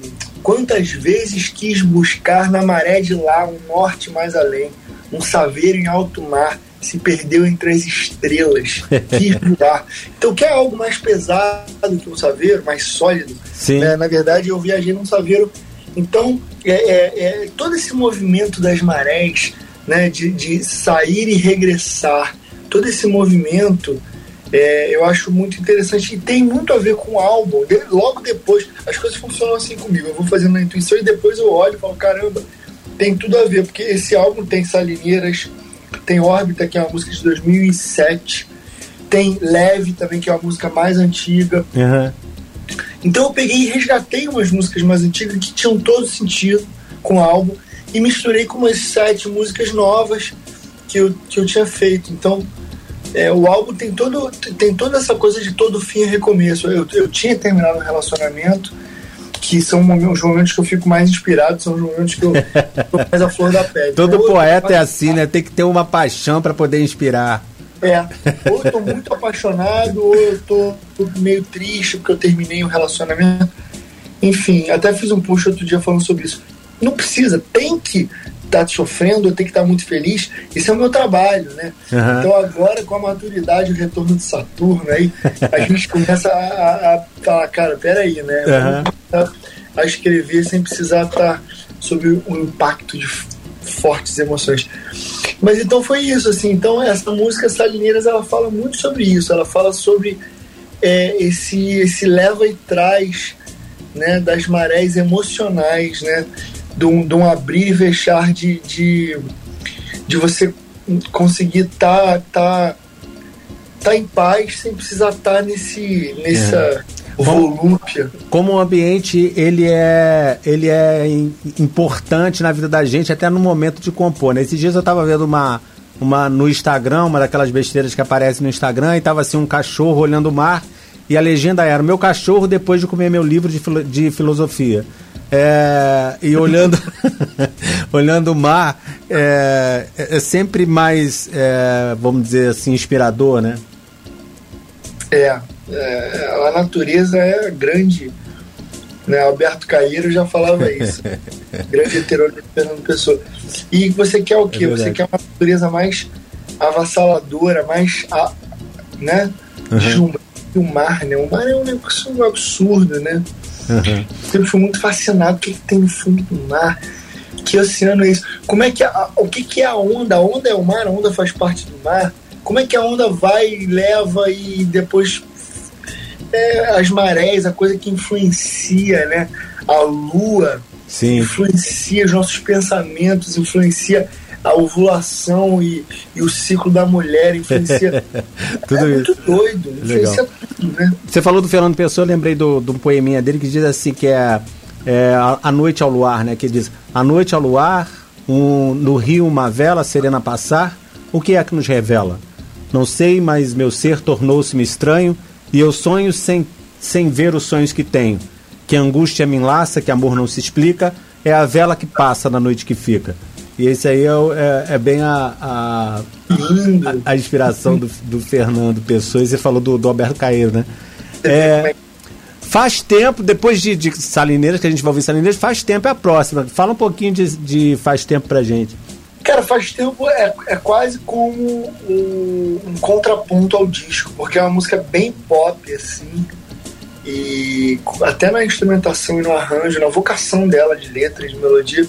quantas vezes quis buscar na maré de lá um norte mais além, um saveiro em alto mar, se perdeu entre as estrelas, quis voar. Então, quer algo mais pesado que um saveiro, mais sólido? Sim. né? Na verdade, eu viajei num saveiro. Então, é, é- é todo esse movimento das marés, né, de, de sair e regressar, todo esse movimento, é, eu acho muito interessante e tem muito a ver com o álbum. De- logo depois, as coisas funcionam assim comigo. Eu vou fazendo na intuição e depois eu olho e falo: caramba, tem tudo a ver, porque esse álbum tem Salineiras, tem Órbita, que é uma música de 2007, tem Leve também, que é uma música mais antiga. Aham. Então eu peguei e resgatei umas músicas mais antigas que tinham todo sentido com o álbum e misturei com umas sete músicas novas que eu, que eu tinha feito. Então, é, o álbum tem, todo, tem toda essa coisa de todo fim e recomeço. Eu, eu tinha terminado um relacionamento, que são os momentos que eu fico mais inspirado, são os momentos que eu tô mais a flor da pele. Todo então, poeta é assim, né? Tem que ter uma paixão para poder inspirar. É, ou eu tô muito apaixonado, ou eu tô meio triste porque eu terminei um relacionamento. Enfim, até fiz um post outro dia falando sobre isso. Não precisa, tem que tá sofrendo, eu tenho que estar tá muito feliz. Isso é o meu trabalho, né? Uhum. Então agora, com a maturidade, o retorno de Saturno, aí a gente começa a, a falar, cara, peraí, né? Uhum. A escrever sem precisar estar sob o impacto de fortes emoções. Mas então foi isso, assim. Então essa música Salineiras, ela fala muito sobre isso. Ela fala sobre é, esse, esse leva e traz né, das marés emocionais, né? De um, de um abrir e fechar de, de, de você conseguir estar tá, tá, tá em paz sem precisar estar tá nesse, nessa é. volúpia. Como o ambiente ele é, ele é importante na vida da gente até no momento de compor. Né? Esses dias eu estava vendo uma, uma no Instagram, uma daquelas besteiras que aparecem no Instagram, e tava assim um cachorro olhando o mar e a legenda era meu cachorro depois de comer meu livro de, filo de filosofia. É, e olhando olhando o mar é, é sempre mais é, vamos dizer assim inspirador né? É, é a natureza é grande né? Alberto Cairo já falava isso. Grande heterônimo Fernando Pessoa. E você quer o quê? É você quer uma natureza mais avassaladora mais né? Uhum o mar, né? O mar é um negócio absurdo, né? Uhum. Sempre fui muito fascinado. O que, que, tem no fundo do mar? Que oceano é isso? Como é que a, o que, que é a onda? A onda é o mar, a onda faz parte do mar. Como é que a onda vai, leva e depois é, as marés, a coisa que influencia, né? A lua Sim. influencia os nossos pensamentos, influencia a ovulação e, e o ciclo da mulher influencia. tudo é isso. muito doido, influencia Legal. tudo, né? Você falou do Fernando Pessoa, eu lembrei do, do poeminha dele que diz assim que é, é a, a, noite ao luar, né? Que diz, a noite ao luar, um, no rio uma vela serena passar, o que é que nos revela? Não sei, mas meu ser tornou-se-me estranho e eu sonho sem, sem ver os sonhos que tenho. Que angústia me enlaça, que amor não se explica, é a vela que passa na noite que fica. E esse aí é, é, é bem a, a, a, a, inspiração do, do Fernando Pessoa. E você falou do, do Alberto Caeiro, né? É, faz tempo, depois de, de Salineiras, que a gente vai ouvir Salineiras, faz tempo é a próxima. Fala um pouquinho de, de Faz Tempo pra gente. Cara, faz tempo é, é quase como um, um, contraponto ao disco, porque é uma música bem pop, assim, e até na instrumentação e no arranjo, na vocação dela de letras, de melodia,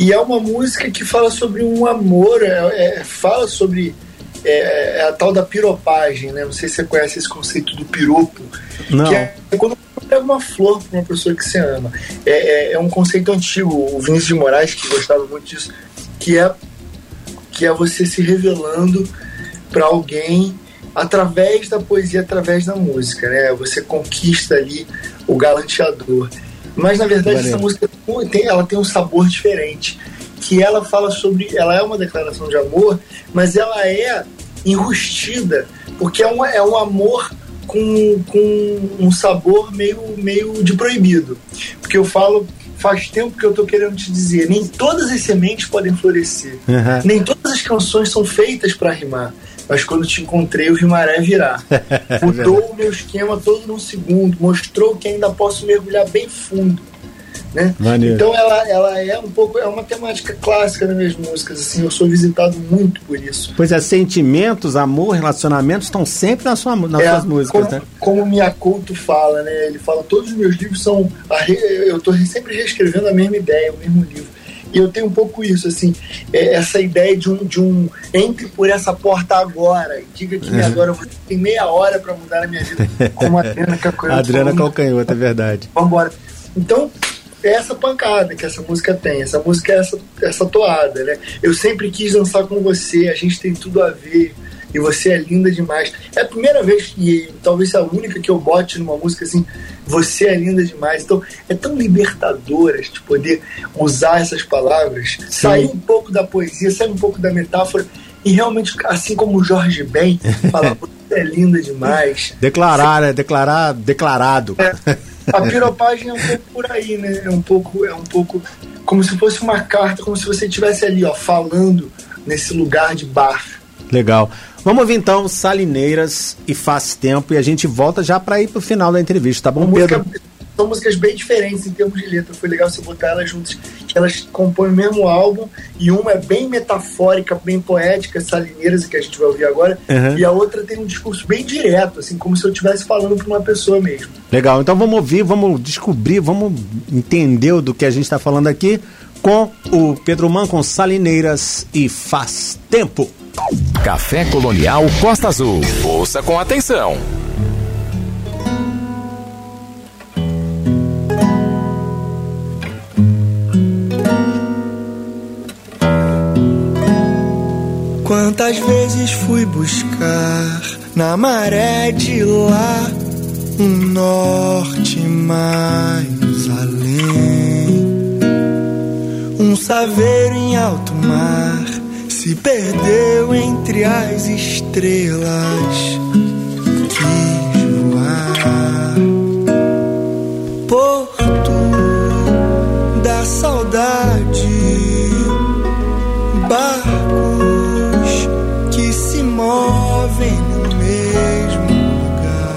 e é uma música que fala sobre um amor, é, é, fala sobre é, é, a tal da piropagem, né? Não sei se você conhece esse conceito do piropo. Não. Que é quando você pega uma flor para uma pessoa que você ama. É, é, é, um conceito antigo, o Vinícius de Moraes, que gostava muito disso, que é, que é você se revelando para alguém através da poesia, através da música, né? Você conquista ali o galanteador. Mas na verdade Valeu. essa música tem, ela tem um sabor diferente. Que ela fala sobre. Ela é uma declaração de amor, mas ela é enrustida, porque é um, é um amor com, com um sabor meio, meio de proibido. Porque eu falo, faz tempo que eu estou querendo te dizer, nem todas as sementes podem florescer, uhum. nem todas as canções são feitas para rimar mas quando te encontrei o Rimaré virar. Mudou o meu esquema todo num segundo, mostrou que ainda posso mergulhar bem fundo. Né? Então ela, ela é um pouco, é uma temática clássica nas minhas músicas, assim, eu sou visitado muito por isso. Pois é, sentimentos, amor, relacionamentos estão sempre na sua, nas é, suas músicas, como, né? Como o Miyakoto fala, né? Ele fala, todos os meus livros são, eu estou sempre reescrevendo a mesma ideia, o mesmo livro. E eu tenho um pouco isso, assim, é, essa ideia de um, de um entre por essa porta agora e diga que uhum. agora você tem meia hora para mudar a minha vida, como a Adriana Calcanhoto. Adriana Calcanhoto, é verdade. Vambora. Então, é essa pancada que essa música tem, essa música é essa, essa toada, né? Eu sempre quis dançar com você, a gente tem tudo a ver, e você é linda demais. É a primeira vez e talvez a única que eu bote numa música assim, você é linda demais. Então é tão libertadora de poder usar essas palavras, Sim. sair um pouco da poesia, sair um pouco da metáfora e realmente, assim como o Jorge Ben, falar você é linda demais. Declarar, é declarar, declarado. É, a piropagem é um pouco por aí, né? É um pouco, é um pouco como se fosse uma carta, como se você estivesse ali, ó, falando nesse lugar de bar. Legal. Vamos ouvir então Salineiras e Faz Tempo e a gente volta já para ir pro final da entrevista, tá bom, uma Pedro? Música, são músicas bem diferentes em termos de letra. Foi legal você botar elas juntas, que elas compõem o mesmo álbum e uma é bem metafórica, bem poética, Salineiras, que a gente vai ouvir agora, uhum. e a outra tem um discurso bem direto, assim, como se eu estivesse falando para uma pessoa mesmo. Legal, então vamos ouvir, vamos descobrir, vamos entender do que a gente está falando aqui com o Pedro Man com Salineiras e Faz Tempo. Café Colonial Costa Azul. Ouça com atenção. Quantas vezes fui buscar na maré de lá um norte mais além, um saveiro em alto mar se perdeu entre as estrelas. Quis voar, porto da saudade, barcos que se movem no mesmo lugar.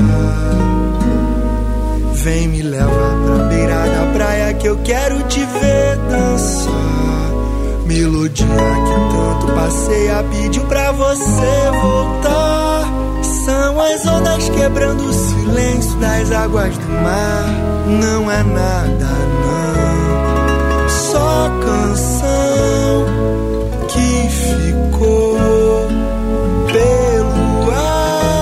Vem me leva pra beira da praia que eu quero te Que tanto passeia pediu pra você voltar. São as ondas quebrando o silêncio das águas do mar. Não é nada, não. Só canção que ficou pelo ar.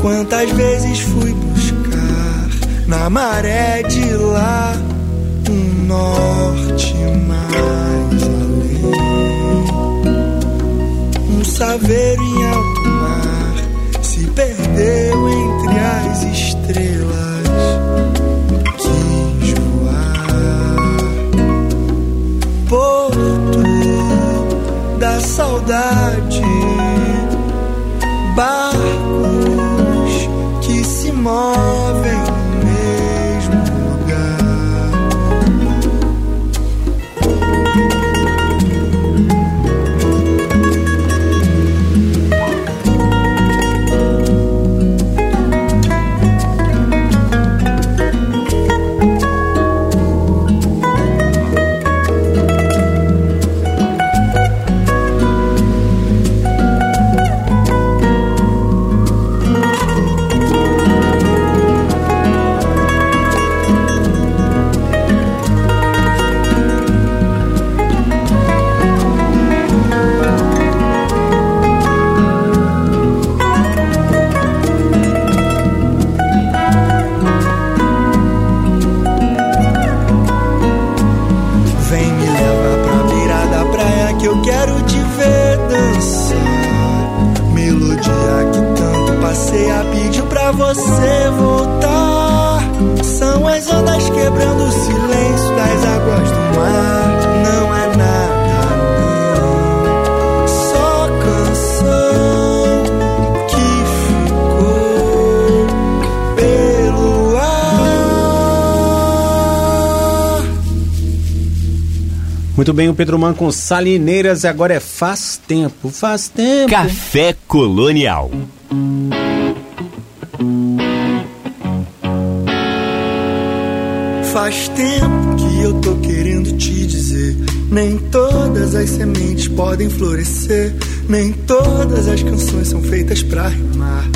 Quantas vezes fui na maré de lá, um norte mais além, um saveiro em Muito bem, o Pedro Man com Salineiras, agora é Faz Tempo, faz tempo. Café Colonial. Faz tempo que eu tô querendo te dizer. Nem todas as sementes podem florescer. Nem todas as canções são feitas pra rimar.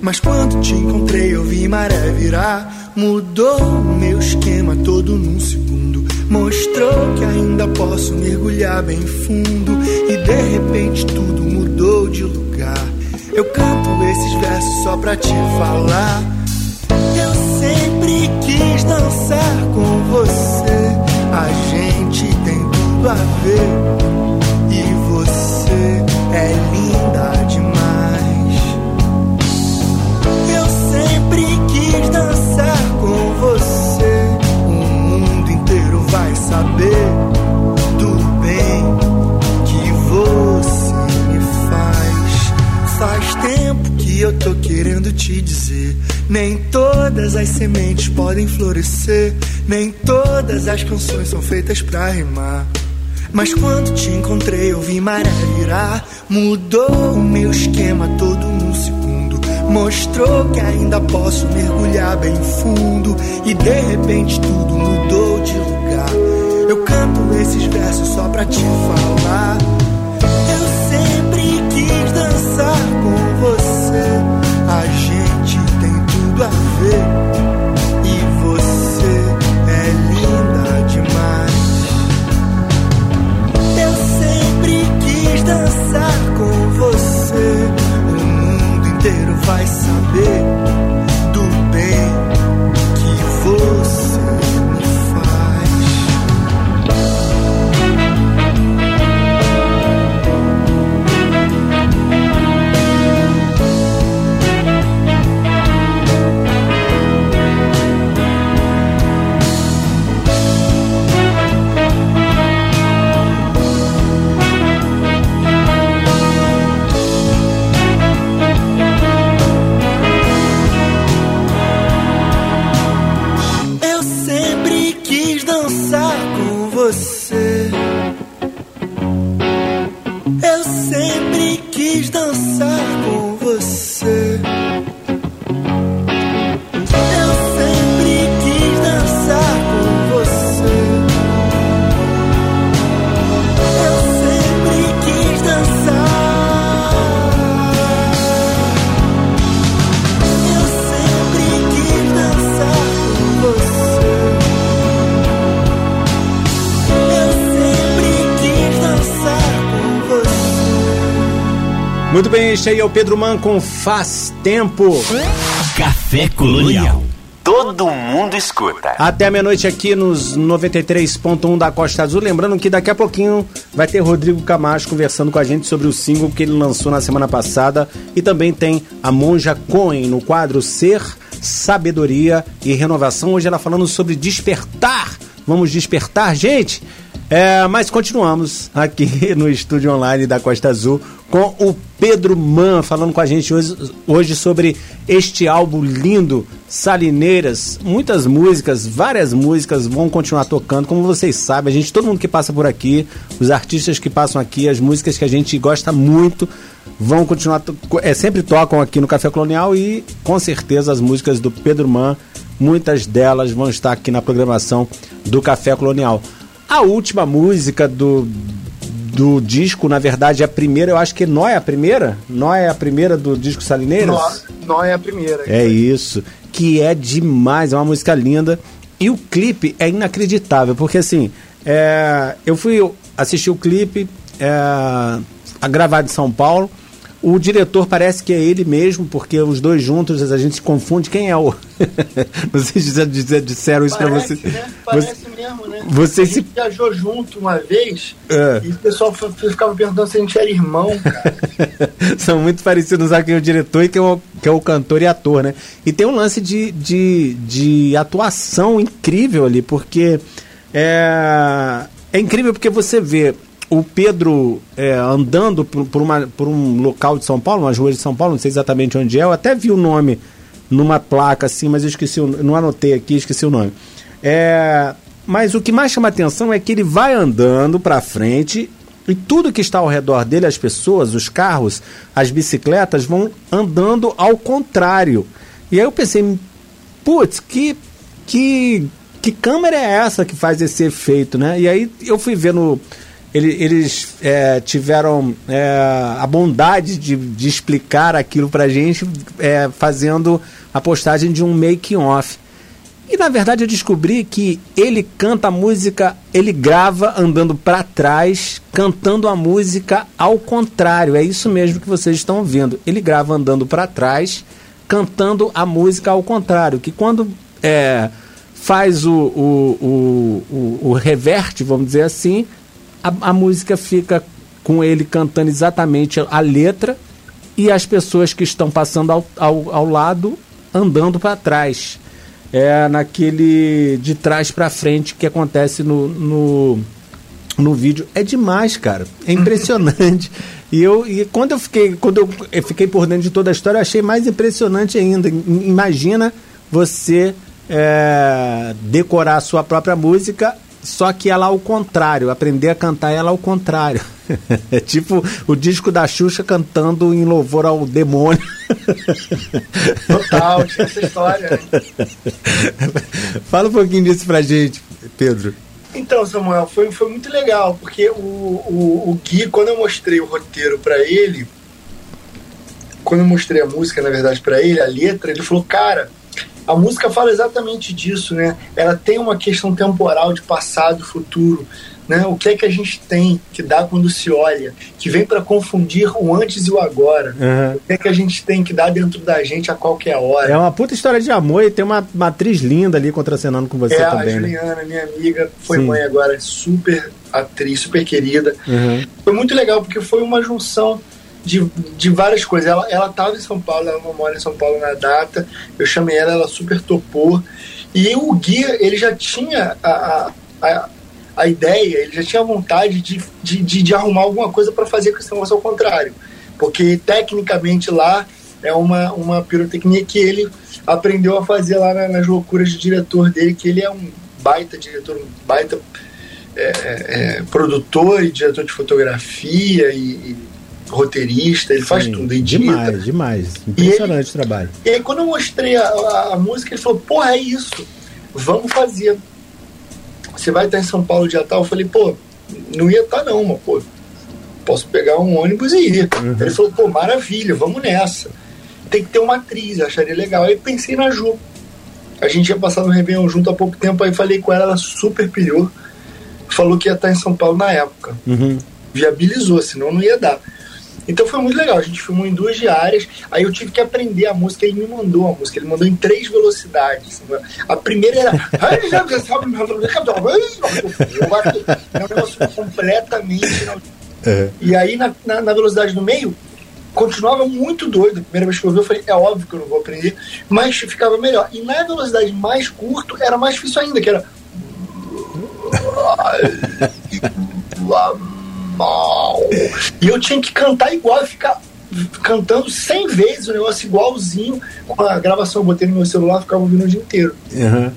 Mas quando te encontrei, eu vi maré virar. Mudou o meu esquema todo num segundo. Mostrou que ainda posso mergulhar bem fundo e de repente tudo mudou de lugar. Eu canto esses versos só pra te falar. Eu sempre quis dançar com você. A gente tem tudo a ver. As sementes podem florescer. Nem todas as canções são feitas pra rimar. Mas quando te encontrei, eu vi maré virar. Mudou o meu esquema todo num segundo. Mostrou que ainda posso mergulhar bem fundo. E de repente tudo mudou de lugar. Esses versos só pra te falar. Eu sempre quis dançar com você. A gente tem tudo a ver. E você é linda demais. Eu sempre quis dançar com você. O mundo inteiro vai saber do bem que você este aí é o Pedro Man com Faz Tempo. Café Colonial. Todo mundo escuta. Até a meia-noite aqui nos 93.1 da Costa Azul. Lembrando que daqui a pouquinho vai ter Rodrigo Camacho conversando com a gente sobre o single que ele lançou na semana passada. E também tem a Monja Cohen no quadro Ser, Sabedoria e Renovação. Hoje ela falando sobre despertar. Vamos despertar, gente? É, mas continuamos aqui no estúdio online da Costa Azul com o Pedro Man falando com a gente hoje, hoje sobre este álbum lindo, Salineiras. Muitas músicas, várias músicas vão continuar tocando, como vocês sabem. A gente, todo mundo que passa por aqui, os artistas que passam aqui, as músicas que a gente gosta muito, vão continuar, é, sempre tocam aqui no Café Colonial e com certeza as músicas do Pedro Man, muitas delas vão estar aqui na programação do Café Colonial. A última música do, do disco, na verdade, é a primeira, eu acho que Nó é a primeira? Nó é a primeira do disco Salineiras? Nó, nó é a primeira. É isso. Que é demais, é uma música linda. E o clipe é inacreditável, porque assim, é, eu fui assistir o clipe é, a gravado em São Paulo. O diretor parece que é ele mesmo, porque os dois juntos a gente se confunde. Quem é o. Não sei se já disseram isso pra Parece, você. né? Parece Você- mesmo, né? você a se- gente viajou junto uma vez É. e o pessoal ficava perguntando se a gente era irmão, cara. São muito parecidos, é o diretor e quem é o, que é o cantor e ator, né? E tem um lance de, de, de atuação incrível ali, porque é, é incrível porque você vê o Pedro é, andando por, por, uma, por um local de São Paulo, umas ruas de São Paulo, não sei exatamente onde é, eu até vi o nome numa placa assim, mas eu esqueci, não anotei aqui, esqueci o nome. É, mas o que mais chama atenção é que ele vai andando para frente e tudo que está ao redor dele, as pessoas, os carros, as bicicletas, vão andando ao contrário. E aí eu pensei, putz, que, que, que câmera é essa que faz esse efeito, né? E aí eu fui vendo. Ele, eles é, tiveram é, a bondade de, de explicar aquilo pra gente é, fazendo a postagem de um making-off. E na verdade eu descobri que ele canta a música, ele grava andando para trás, cantando a música ao contrário. É isso mesmo que vocês estão ouvindo. Ele grava andando para trás, cantando a música ao contrário. Que quando é, faz o, o, o, o, o reverte, vamos dizer assim, a, a música fica com ele cantando exatamente a letra e as pessoas que estão passando ao, ao, ao lado andando para trás. É naquele de trás para frente que acontece no, no, no vídeo. É demais, cara. É impressionante. e eu e quando eu fiquei quando eu, fiquei por dentro de toda a história, eu achei mais impressionante ainda. Imagina você é, decorar a sua própria música só que ela ao contrário, aprender a cantar ela ao contrário. É tipo o disco da Xuxa cantando em louvor ao demônio. Total, tinha essa história. Né? Fala um pouquinho disso pra gente, Pedro. Então, Samuel, foi, foi muito legal, porque o, o, o Gui, quando eu mostrei o roteiro para ele, quando eu mostrei a música, na verdade, para ele, a letra, ele falou, cara, a música fala exatamente disso, né? Ela tem uma questão temporal de passado e futuro. Né? O que é que a gente tem que dá quando se olha, que vem para confundir o antes e o agora? Uhum. O que é que a gente tem que dar dentro da gente a qualquer hora? É uma puta história de amor e tem uma, uma atriz linda ali contracenando com você é, também. A né? Juliana, né? minha amiga, foi Sim. mãe agora, super atriz, super querida. Uhum. Foi muito legal porque foi uma junção de, de várias coisas. Ela, ela tava em São Paulo, ela mora em São Paulo na data. Eu chamei ela, ela super topou. E o guia, ele já tinha a, a, a ideia, ele já tinha vontade de, de, de, de arrumar alguma coisa para fazer com esse negócio ao contrário. Porque tecnicamente lá é uma, uma pirotecnia que ele aprendeu a fazer lá na, nas loucuras de diretor dele, que ele é um baita diretor, um baita é, é, é produtor e diretor de fotografia e, e roteirista, ele faz tudo, edita. Demais, demais. Impressionante o trabalho. E aí quando eu mostrei a, a, a, música, ele falou, porra, é isso, vamos fazer. Você vai estar em São Paulo dia tal? Eu falei, pô, não ia estar não, mas pô, posso pegar um ônibus e ir. Uhum. Ele falou, pô, maravilha, vamos nessa. Tem que ter uma atriz, acharia legal. Aí pensei na Ju. A gente ia passar no Réveillon junto há pouco tempo, aí falei com ela, ela super pilhou. Falou que ia estar em São Paulo na época. Uhum. Viabilizou, senão não ia dar. Então foi muito legal. A gente filmou em duas diárias. Aí eu tive que aprender a música. Ele me mandou a música. Ele mandou em três velocidades. A primeira era. é um negócio completamente. É. E aí na, na, na, velocidade do meio. Continuava muito doido. A primeira vez que eu vi, eu falei, é óbvio que eu não vou aprender, mas ficava melhor. E na velocidade mais curto era mais difícil ainda, que era mal. E eu tinha que cantar igual, ficar cantando 100 vezes o negócio igualzinho. Com a gravação, eu botei no meu celular, ficava ouvindo o dia inteiro. Uhum.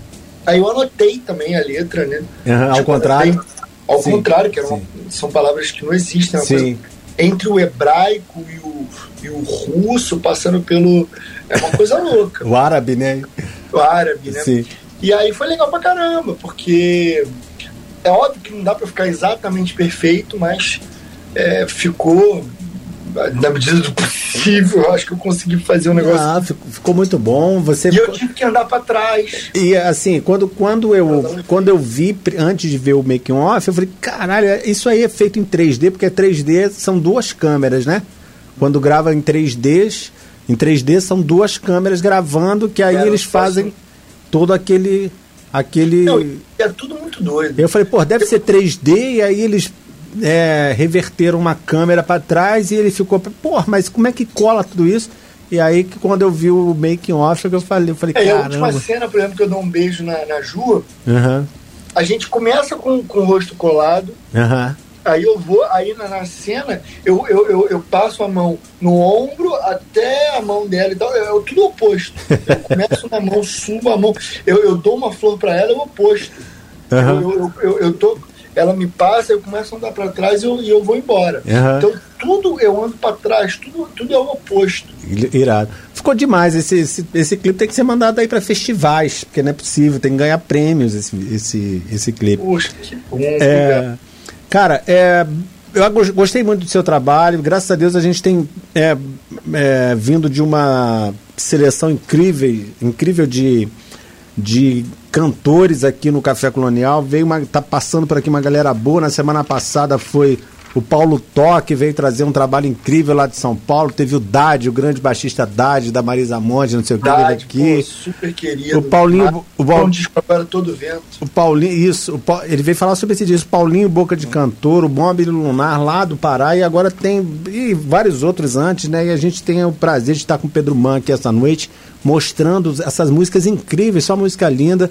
Aí eu anotei também a letra, né? Uhum, ao tipo, contrário? ao Sim. contrário, que uma, são palavras que não existem. É Sim. entre o hebraico e o, e o russo, passando pelo. É uma coisa louca. o árabe, né? O árabe, né? Sim. E aí foi legal pra caramba, porque é óbvio que não dá para ficar exatamente perfeito, mas é, ficou na medida do possível, eu acho que eu consegui fazer um negócio. Ah, ficou, muito bom. Você e eu tive que andar para trás. E assim, quando, quando, eu, quando eu vi, antes de ver o making off, eu falei, caralho, isso aí é feito em 3D, porque 3D são duas câmeras, né? Quando grava em 3D, em 3D são duas câmeras gravando, que aí é, eles fazem todo aquele aquele. Não, é tudo muito doido. Eu falei, pô, deve ser 3D, e aí eles é, reverteram uma câmera para trás e ele ficou, pô, mas como é que cola tudo isso? E aí que quando eu vi o making off, eu falei, eu falei, é, caramba. A última cena, por exemplo, que eu dou um beijo na, na Ju, uhum. a gente começa com, com o rosto colado. Uhum. Aí eu vou, aí na, na cena, eu, eu, eu, eu, passo a mão no ombro até a mão dela e tal. É, é tudo oposto. Eu começo na mão, subo a mão, eu, eu dou uma flor para ela, é o oposto. Uhum. Eu, eu, eu, eu, tô, ela me passa, eu começo a andar para trás e eu, eu vou embora. Uhum. Então tudo eu ando para trás, tudo, tudo é o oposto. Irado. Ficou demais. Esse, esse, esse clipe tem que ser mandado aí para festivais, porque não é possível, tem que ganhar prêmios esse, esse, esse clipe. Poxa, que bom. É, Cara, é, eu gostei muito do seu trabalho. Graças a Deus a gente tem é, é, vindo de uma seleção incrível, incrível de, de cantores aqui no Café Colonial. Veio uma, tá passando por aqui uma galera boa. Na semana passada foi O Paulo Toque veio trazer um trabalho incrível lá de São Paulo. Teve o Dade, o grande baixista Dade, da Marisa Monte, não sei o que, Dade, aqui. Pô, super querido. O Paulinho. O, o, o, todo vento. O Paulinho, isso. O, ele veio falar sobre esse disco. Paulinho Boca de Cantor, o Bomb Lunar lá do Pará e agora tem e vários outros antes, né? E a gente tem o prazer de estar com o Pedro Man aqui essa noite, mostrando essas músicas incríveis, só música linda.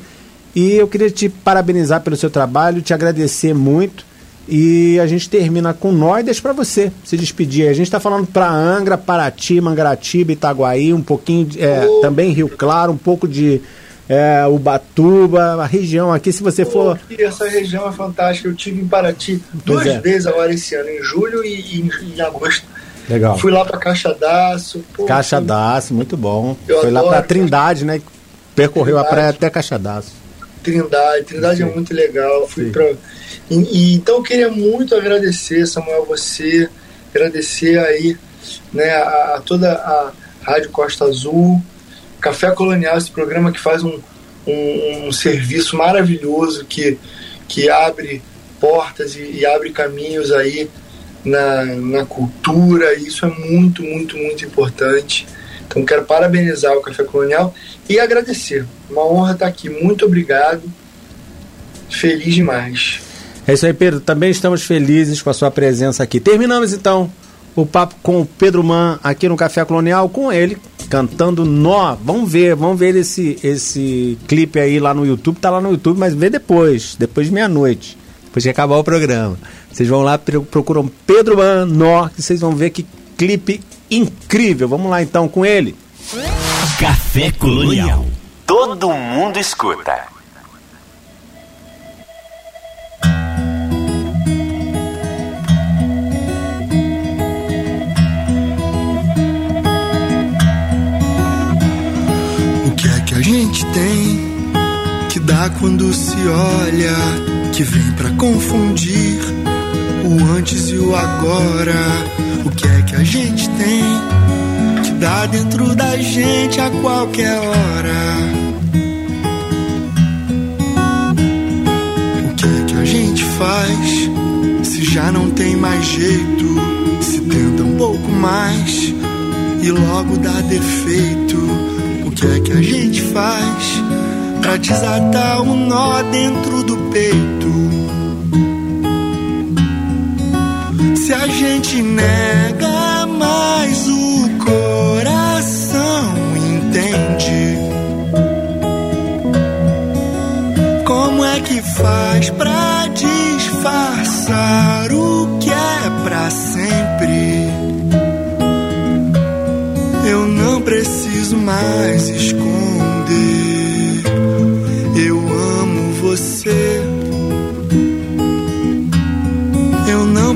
E eu queria te parabenizar pelo seu trabalho, te agradecer muito e a gente termina com deixa para você se despedir. A gente está falando para Angra, Paraty, Mangaratiba, Itaguaí, um pouquinho, é, oh. também Rio Claro, um pouco de é, Ubatuba, a região aqui, se você for. Essa região é fantástica. Eu tive em Paraty duas é. vezes agora esse ano, em julho e, e em agosto. Legal. Fui lá para Caixadaço. Caixadaço, muito bom. Foi lá para Trindade, né? Percorreu Trindade. a praia até Caixadaço. Trindade, Trindade é Sim. é muito legal. Fui para e, e, então eu queria muito agradecer, Samuel, você, agradecer aí né, a, a toda a Rádio Costa Azul, Café Colonial, esse programa que faz um, um, um serviço maravilhoso, que, que abre portas e, e abre caminhos aí na, na cultura, e isso é muito, muito, muito importante. Então quero parabenizar o Café Colonial e agradecer. Uma honra estar aqui. Muito obrigado. Feliz demais. É isso aí, Pedro. Também estamos felizes com a sua presença aqui. Terminamos então o papo com o Pedro Man aqui no Café Colonial, com ele cantando Nó. Vamos ver, vamos ver esse, esse clipe aí lá no YouTube. Tá lá no YouTube, mas vê depois, depois de meia-noite, depois de acabar o programa. Vocês vão lá, procuram Pedro Man Nó, que vocês vão ver que clipe incrível. Vamos lá então com ele. Café Colonial. Todo mundo escuta. a gente tem que dá quando se olha, que vem para confundir o antes e o agora. O que é que a gente tem que dá dentro da gente a qualquer hora? O que é que a gente faz se já não tem mais jeito? Se tenta um pouco mais e logo dá defeito que é que a gente faz pra desatar um nó dentro do peito? Se a gente nega, mais o coração entende. Como é que faz pra disfarçar o que é pra sempre? Eu não preciso mais esconder. Eu amo você.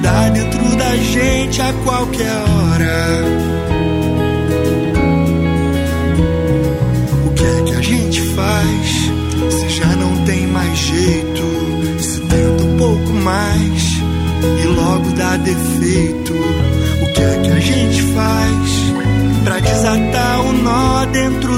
dentro da gente a qualquer hora? O que é que a gente faz se já não tem mais jeito? Se tenta um pouco mais e logo dá defeito. O que é que a gente faz pra desatar o nó dentro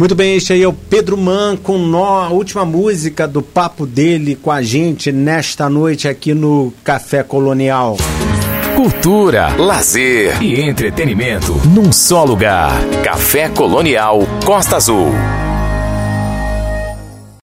Muito bem, este aí é o Pedro Man com nó, a última música do papo dele com a gente nesta noite aqui no Café Colonial. Cultura, lazer e entretenimento num só lugar. Café Colonial Costa Azul.